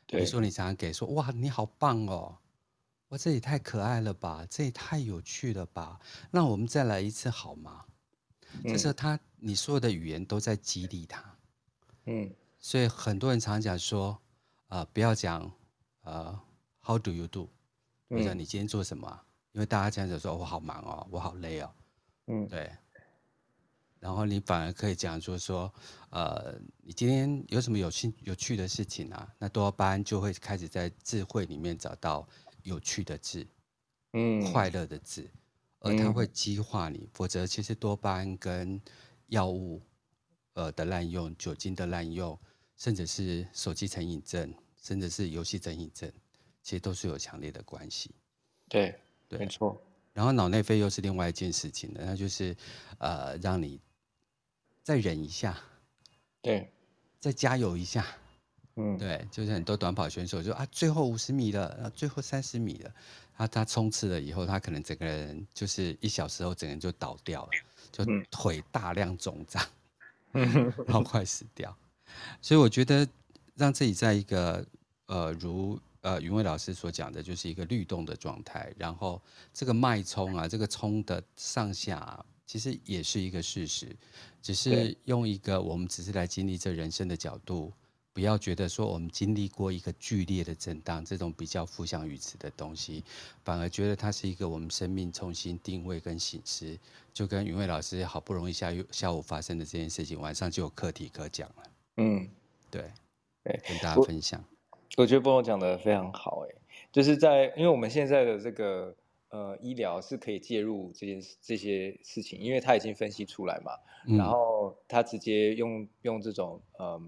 比如说你常常给说，哇，你好棒哦，哇，这也太可爱了吧，这也太有趣了吧，那我们再来一次好吗？嗯、就是他，你所有的语言都在激励他。嗯，所以很多人常常讲说，呃，不要讲，呃，How do you do？或者你今天做什么？因为大家讲着说，我好忙哦，我好累哦，嗯，对。然后你反而可以讲，就是说，呃，你今天有什么有趣有趣的事情啊？那多巴胺就会开始在智慧里面找到有趣的字，嗯，快乐的字，而它会激化你。否则，其实多巴胺跟药物，呃的滥用、酒精的滥用，甚至是手机成瘾症，甚至是游戏成瘾症，其实都是有强烈的关系。对。对，没错。然后脑内啡又是另外一件事情的，那就是，呃，让你再忍一下，对，再加油一下，嗯，对，就是很多短跑选手就啊，最后五十米了，最后三十米了，他他冲刺了以后，他可能整个人就是一小时后，整个人就倒掉了，就腿大量肿胀，[LAUGHS] 嗯，然后快死掉。所以我觉得让自己在一个呃如。呃，云伟老师所讲的就是一个律动的状态，然后这个脉冲啊，这个冲的上下啊，其实也是一个事实，只是用一个我们只是来经历这人生的角度，不要觉得说我们经历过一个剧烈的震荡，这种比较负向语词的东西，反而觉得它是一个我们生命重新定位跟醒思，就跟云伟老师好不容易下午下午发生的这件事情，晚上就有课题可讲了。嗯，对，对，跟大家分享。我觉得波诺讲的非常好，哎，就是在因为我们现在的这个呃医疗是可以介入这些这些事情，因为他已经分析出来嘛，嗯、然后他直接用用这种呃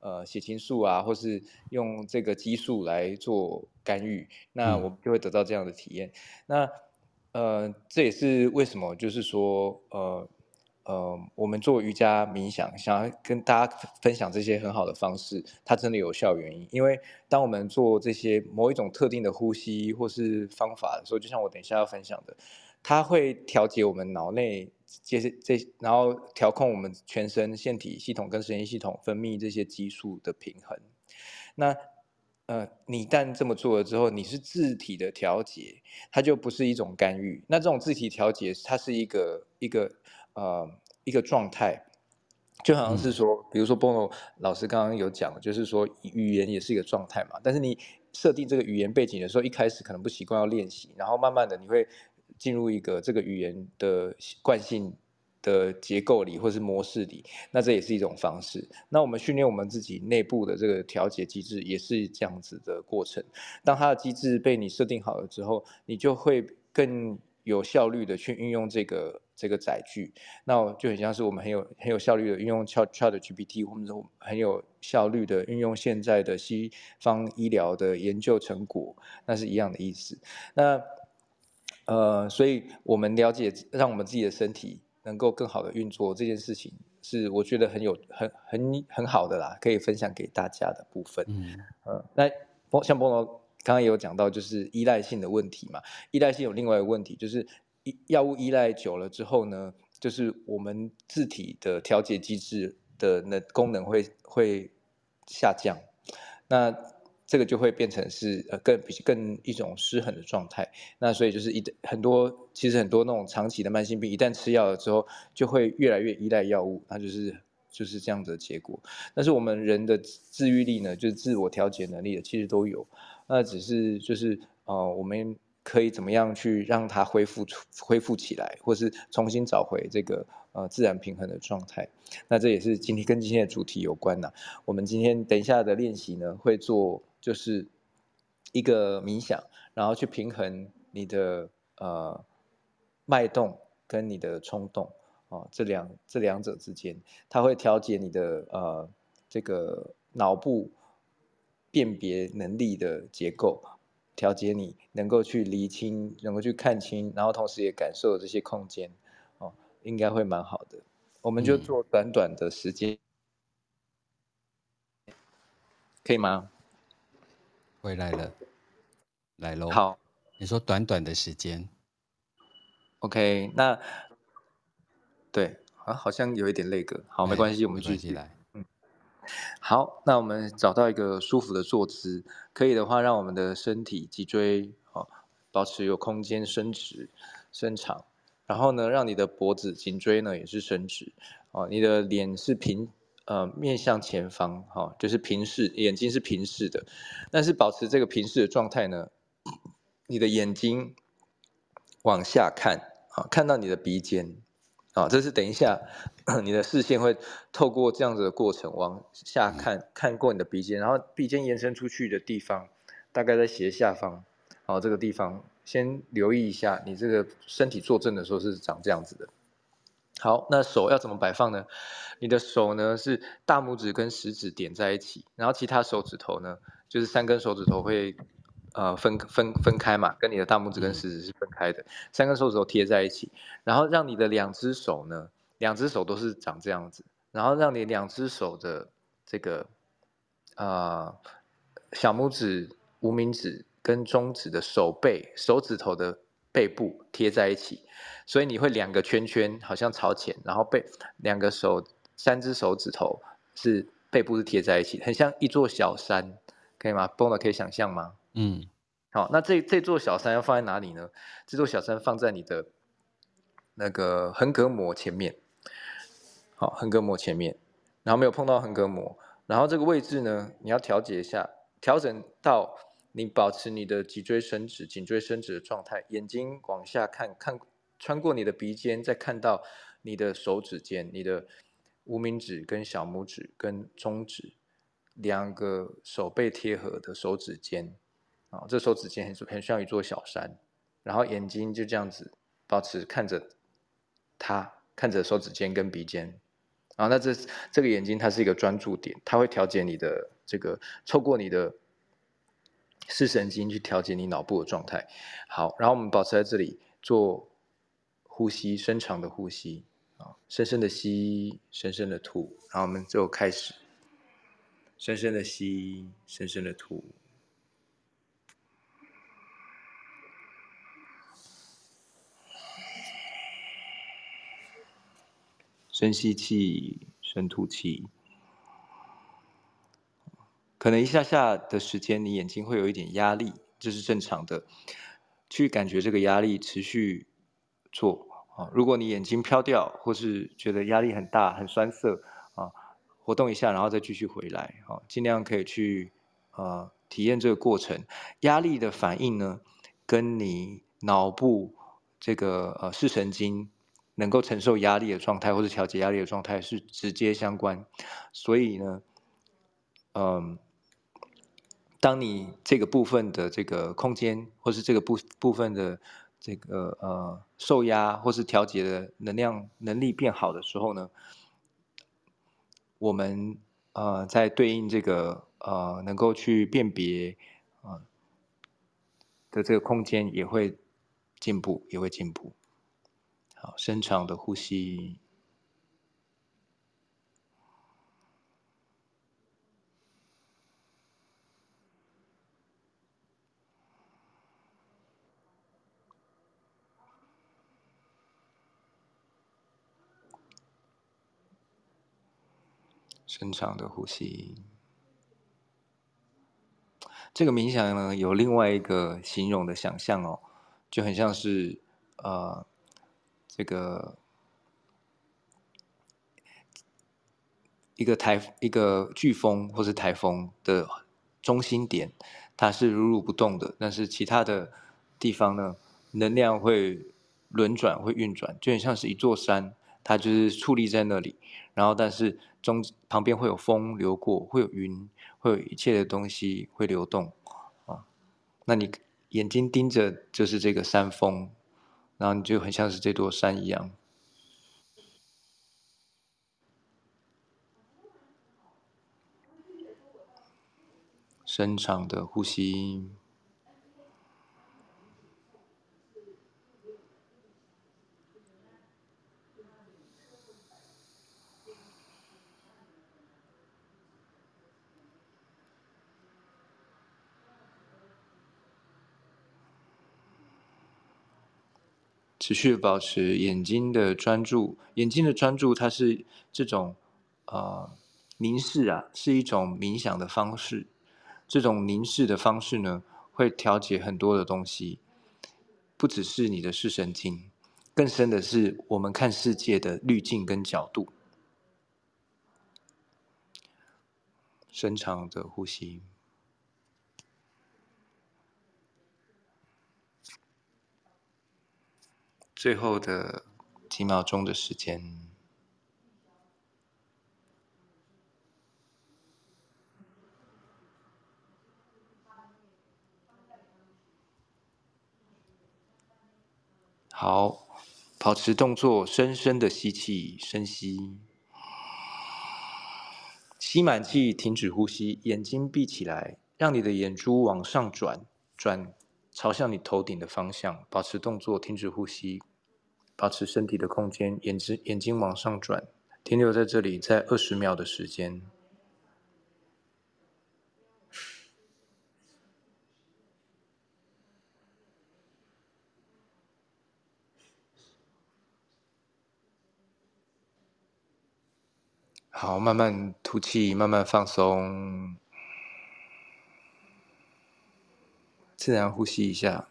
呃血清素啊，或是用这个激素来做干预，那我们就会得到这样的体验。嗯、那呃这也是为什么就是说呃呃，我们做瑜伽冥想，想要跟大家分享这些很好的方式，它真的有效原因。因为当我们做这些某一种特定的呼吸或是方法的时候，就像我等一下要分享的，它会调节我们脑内这些这，然后调控我们全身腺体系统跟神经系统分泌这些激素的平衡。那呃，你一旦这么做了之后，你是自体的调节，它就不是一种干预。那这种自体调节，它是一个一个呃一个状态，就好像是说，嗯、比如说波诺老师刚刚有讲，就是说语言也是一个状态嘛。但是你设定这个语言背景的时候，一开始可能不习惯要练习，然后慢慢的你会进入一个这个语言的惯性。的结构里或是模式里，那这也是一种方式。那我们训练我们自己内部的这个调节机制，也是这样子的过程。当它的机制被你设定好了之后，你就会更有效率的去运用这个这个载具。那就很像是我们很有很有效率的运用 Chat ChatGPT，或者说很有效率的运用现在的西方医疗的研究成果，那是一样的意思。那呃，所以我们了解，让我们自己的身体。能够更好的运作这件事情，是我觉得很有很很很好的啦，可以分享给大家的部分。嗯，呃、那像波诺刚刚也有讲到，就是依赖性的问题嘛。依赖性有另外一个问题，就是药物依赖久了之后呢，就是我们自体的调节机制的那功能会会下降。那这个就会变成是呃更比更一种失衡的状态，那所以就是一很多其实很多那种长期的慢性病，一旦吃药了之后，就会越来越依赖药物，那就是就是这样子的结果。但是我们人的自愈力呢，就是自我调节能力的，其实都有，那只是就是呃我们可以怎么样去让它恢复恢复起来，或是重新找回这个。呃，自然平衡的状态，那这也是今天跟今天的主题有关呐。我们今天等一下的练习呢，会做就是一个冥想，然后去平衡你的呃脉动跟你的冲动哦，这两这两者之间，它会调节你的呃这个脑部辨别能力的结构，调节你能够去厘清，能够去看清，然后同时也感受这些空间。哦应该会蛮好的，我们就做短短的时间，嗯、可以吗？回来了，来喽。好，你说短短的时间，OK，那对啊，好像有一点累格，好，没关系，我们继续来。嗯，好，那我们找到一个舒服的坐姿，可以的话，让我们的身体脊椎啊保持有空间伸直伸长。然后呢，让你的脖子、颈椎呢也是伸直，哦，你的脸是平，呃，面向前方，哈、就是平视，眼睛是平视的。但是保持这个平视的状态呢，你的眼睛往下看，啊、看到你的鼻尖，啊、哦，这是等一下你的视线会透过这样子的过程往下看，看过你的鼻尖，然后鼻尖延伸出去的地方，大概在斜下方，哦，这个地方。先留意一下，你这个身体坐正的时候是长这样子的。好，那手要怎么摆放呢？你的手呢是大拇指跟食指点在一起，然后其他手指头呢，就是三根手指头会呃分分分开嘛，跟你的大拇指跟食指是分开的，三根手指头贴在一起，然后让你的两只手呢，两只手都是长这样子，然后让你两只手的这个啊、呃、小拇指、无名指。跟中指的手背、手指头的背部贴在一起，所以你会两个圈圈好像朝前，然后背两个手、三只手指头是背部是贴在一起，很像一座小山，可以吗？蹦的可以想象吗？嗯，好，那这这座小山要放在哪里呢？这座小山放在你的那个横膈膜前面，好，横膈膜前面，然后没有碰到横膈膜，然后这个位置呢，你要调节一下，调整到。你保持你的脊椎伸直，颈椎伸直的状态，眼睛往下看，看穿过你的鼻尖，再看到你的手指尖，你的无名指跟小拇指跟中指两个手背贴合的手指尖，啊，这手指尖很很像一座小山，然后眼睛就这样子保持看着它，看着手指尖跟鼻尖，啊，那这这个眼睛它是一个专注点，它会调节你的这个透过你的。视神经去调节你脑部的状态，好，然后我们保持在这里做呼吸，深长的呼吸啊，深深的吸，深深的吐，然后我们就开始，深深的吸，深深的吐，深吸气，深吐气。可能一下下的时间，你眼睛会有一点压力，这是正常的。去感觉这个压力，持续做。啊，如果你眼睛飘掉，或是觉得压力很大、很酸涩，啊，活动一下，然后再继续回来，啊，尽量可以去呃体验这个过程。压力的反应呢，跟你脑部这个呃视神经能够承受压力的状态，或者调节压力的状态是直接相关。所以呢，嗯、当你这个部分的这个空间，或是这个部部分的。这个呃受压或是调节的能量能力变好的时候呢，我们呃在对应这个呃能够去辨别啊、呃、的这个空间也会进步，也会进步。好，深长的呼吸。深长的呼吸，这个冥想呢，有另外一个形容的想象哦，就很像是呃，这个一个台一个飓风或是台风的中心点，它是如如不动的，但是其他的地方呢，能量会轮转会运转，就很像是一座山，它就是矗立在那里，然后但是。中旁边会有风流过，会有云，会有一切的东西会流动啊。那你眼睛盯着就是这个山峰，然后你就很像是这座山一样。深长的呼吸。持续保持眼睛的专注，眼睛的专注，它是这种呃凝视啊，是一种冥想的方式。这种凝视的方式呢，会调节很多的东西，不只是你的视神经，更深的是我们看世界的滤镜跟角度。深长的呼吸。最后的几秒钟的时间，好，保持动作，深深的吸气，深吸，吸满气，停止呼吸，眼睛闭起来，让你的眼珠往上转，转朝向你头顶的方向，保持动作，停止呼吸。保持身体的空间，眼睛眼睛往上转，停留在这里，在二十秒的时间。好，慢慢吐气，慢慢放松，自然呼吸一下。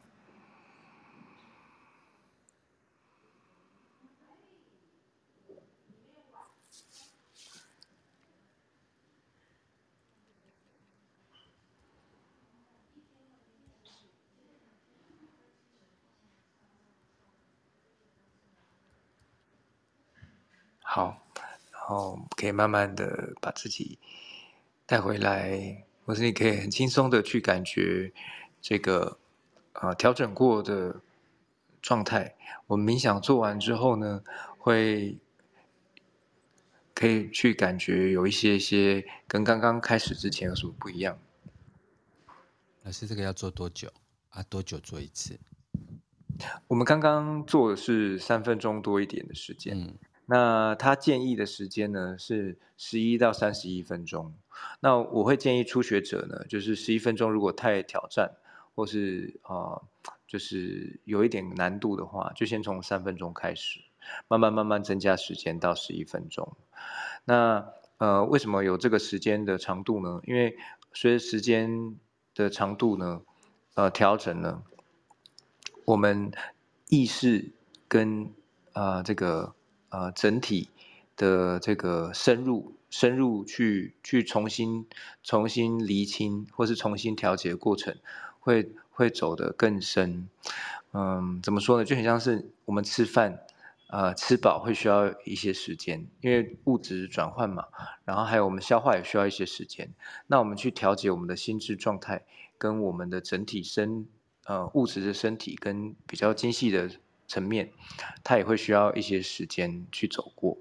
好，然后可以慢慢的把自己带回来，或是你可以很轻松的去感觉这个啊、呃、调整过的状态。我们冥想做完之后呢，会可以去感觉有一些些跟刚刚开始之前有什么不一样。老师，这个要做多久啊？多久做一次？我们刚刚做的是三分钟多一点的时间。嗯那他建议的时间呢是十一到三十一分钟。那我会建议初学者呢，就是十一分钟如果太挑战，或是啊、呃，就是有一点难度的话，就先从三分钟开始，慢慢慢慢增加时间到十一分钟。那呃，为什么有这个时间的长度呢？因为随着时间的长度呢，呃，调整呢，我们意识跟呃这个。呃，整体的这个深入、深入去去重新、重新厘清，或是重新调节过程，会会走得更深。嗯，怎么说呢？就很像是我们吃饭，呃，吃饱会需要一些时间，因为物质转换嘛，然后还有我们消化也需要一些时间。那我们去调节我们的心智状态，跟我们的整体身，呃，物质的身体，跟比较精细的。层面，它也会需要一些时间去走过。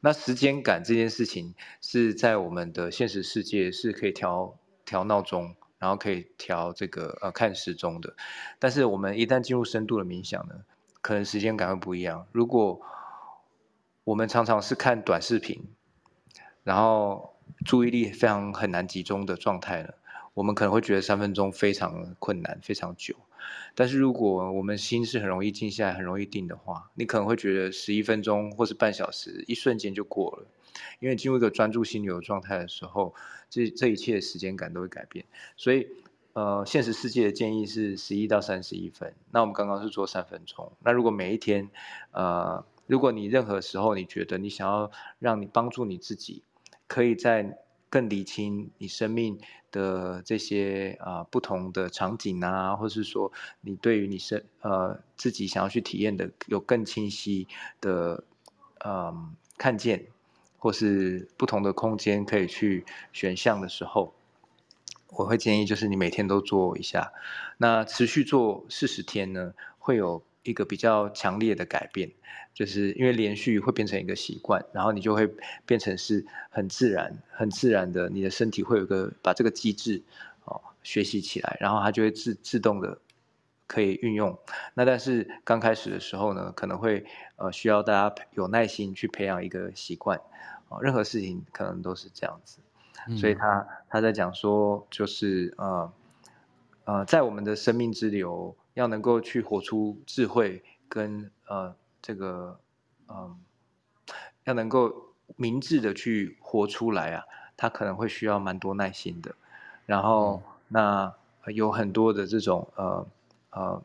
那时间感这件事情是在我们的现实世界是可以调调闹钟，然后可以调这个呃看时钟的。但是我们一旦进入深度的冥想呢，可能时间感会不一样。如果我们常常是看短视频，然后注意力非常很难集中的状态呢，我们可能会觉得三分钟非常困难，非常久。但是如果我们心是很容易静下来、很容易定的话，你可能会觉得十一分钟或是半小时，一瞬间就过了。因为进入一个专注心流状态的时候，这这一切的时间感都会改变。所以，呃，现实世界的建议是十一到三十一分。那我们刚刚是做三分钟。那如果每一天，呃，如果你任何时候你觉得你想要让你帮助你自己，可以在。更理清你生命的这些啊、不同的场景啊，或是说你对于你生呃自己想要去体验的有更清晰的嗯、看见，或是不同的空间可以去选项的时候，我会建议就是你每天都做一下，那持续做四十天呢，会有一个比较强烈的改变。就是因为连续会变成一个习惯，然后你就会变成是很自然、很自然的，你的身体会有个把这个机制哦学习起来，然后它就会自自动的可以运用。那但是刚开始的时候呢，可能会呃需要大家有耐心去培养一个习惯哦。任何事情可能都是这样子，嗯、所以他他在讲说，就是呃呃，在我们的生命之流要能够去活出智慧跟呃。这个，嗯，要能够明智的去活出来啊，他可能会需要蛮多耐心的。然后，嗯、那有很多的这种呃呃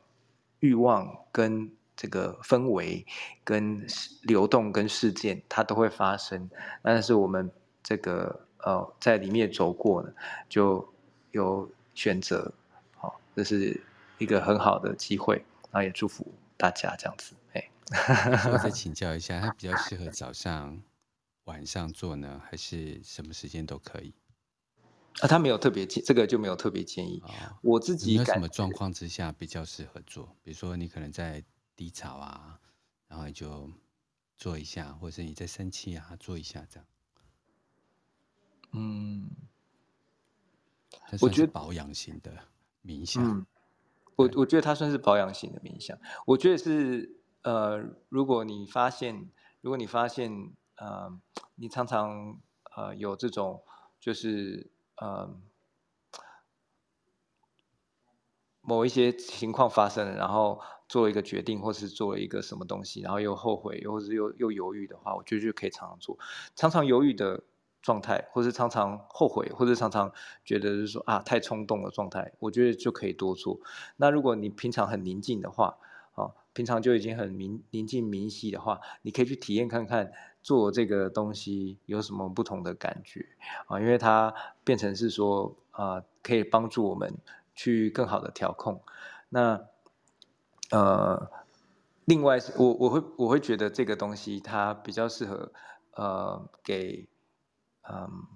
欲望跟这个氛围跟流动跟事件，它都会发生。但是我们这个呃在里面走过呢，就有选择。好、哦，这是一个很好的机会，然后也祝福大家这样子。我再 [LAUGHS] 请教一下，它比较适合早上、晚上做呢，还是什么时间都可以？啊，他没有特别建，这个就没有特别建议。哦、我自己有什么状况之下比较适合做？比如说你可能在低潮啊，然后你就做一下，或者你在生气啊，做一下这样。嗯，我觉得保养型的冥想。嗯、我我觉得它算是保养型的冥想。我觉得是。呃，如果你发现，如果你发现，呃，你常常呃有这种，就是呃某一些情况发生，然后做了一个决定，或是做了一个什么东西，然后又后悔，或是又又犹豫的话，我觉得就可以常常做。常常犹豫的状态，或是常常后悔，或者常常觉得就是说啊太冲动的状态，我觉得就可以多做。那如果你平常很宁静的话，啊平常就已经很宁宁静明晰的话，你可以去体验看看做这个东西有什么不同的感觉啊，因为它变成是说啊，可以帮助我们去更好的调控。那呃，另外是我我会我会觉得这个东西它比较适合呃给嗯，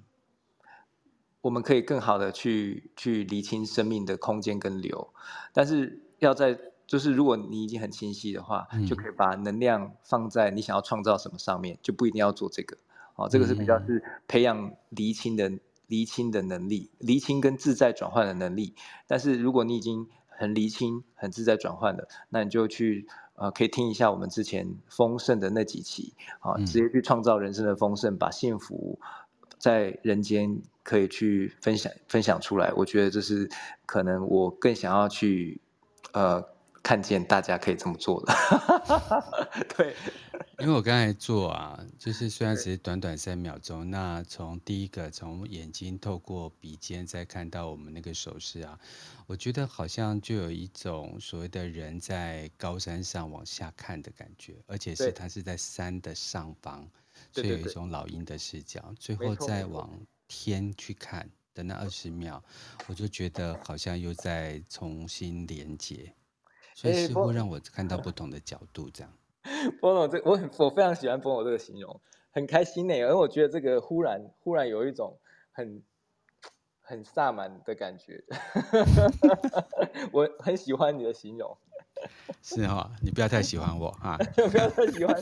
我们可以更好的去去厘清生命的空间跟流，但是要在。就是如果你已经很清晰的话，就可以把能量放在你想要创造什么上面，就不一定要做这个。哦，这个是比较是培养厘清的厘清的能力，厘清跟自在转换的能力。但是如果你已经很厘清、很自在转换的，那你就去呃，可以听一下我们之前丰盛的那几期，啊，直接去创造人生的丰盛，把幸福在人间可以去分享分享出来。我觉得这是可能我更想要去呃看见大家可以这么做的。[LAUGHS] 对。因为我刚才做啊，就是虽然只是短短三秒钟，那从第一个从眼睛透过鼻尖再看到我们那个手势啊，我觉得好像就有一种所谓的人在高山上往下看的感觉，而且是它是在山的上方，所以有一种老鹰的视角，最后再往天去看的那二十秒，我就觉得好像又在重新连接，所以似乎让我看到不同的角度这样。[LAUGHS] 波总，这我很我非常喜欢波总这个形容，很开心呢，因为我觉得这个忽然忽然有一种很很萨满的感觉，[LAUGHS] 我很喜欢你的形容。[LAUGHS] 是哈、哦，你不要太喜欢我啊，不要太喜欢。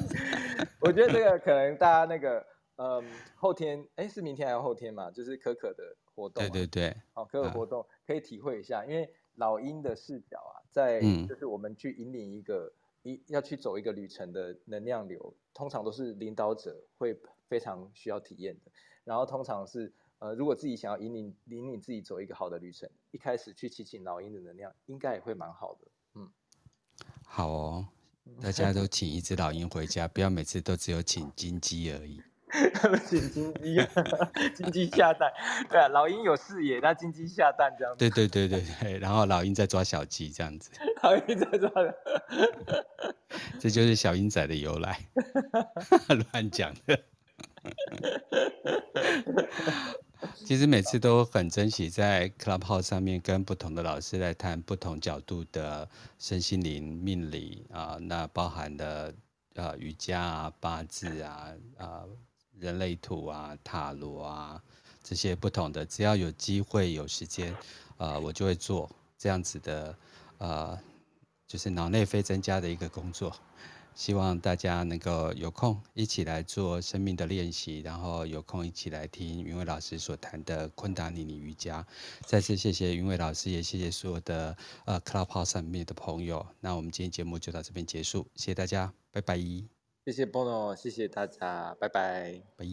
我觉得这个可能大家那个嗯后天哎是明天还是后天嘛，就是可可的活动、啊，对对对，好可可活动、啊、可以体会一下，因为老鹰的视角啊，在就是我们去引领一个。嗯一要去走一个旅程的能量流，通常都是领导者会非常需要体验的。然后通常是呃，如果自己想要引领引领自己走一个好的旅程，一开始去祈请老鹰的能量，应该也会蛮好的。嗯，好哦，大家都请一只老鹰回家，不要每次都只有请金鸡而已。[LAUGHS] 他们请金鸡，金鸡下蛋。对啊，老鹰有视野，那金鸡下蛋这样子。对对对对对，[LAUGHS] 然后老鹰在抓小鸡这样子。[LAUGHS] 老鹰在抓的。这就是小鹰仔的由来。乱讲的。其实每次都很珍惜在 Clubhouse 上面跟不同的老师来谈不同角度的身心灵命理啊，那包含的呃瑜伽啊、八字啊啊。人类图啊、塔罗啊，这些不同的，只要有机会、有时间，呃，我就会做这样子的，呃，就是脑内啡增加的一个工作。希望大家能够有空一起来做生命的练习，然后有空一起来听云伟老师所谈的昆达尼尼瑜伽。再次谢谢云伟老师，也谢谢所有的呃 Clubhouse 上面的朋友。那我们今天节目就到这边结束，谢谢大家，拜拜。谢谢 Bono，谢谢大家，拜拜，拜。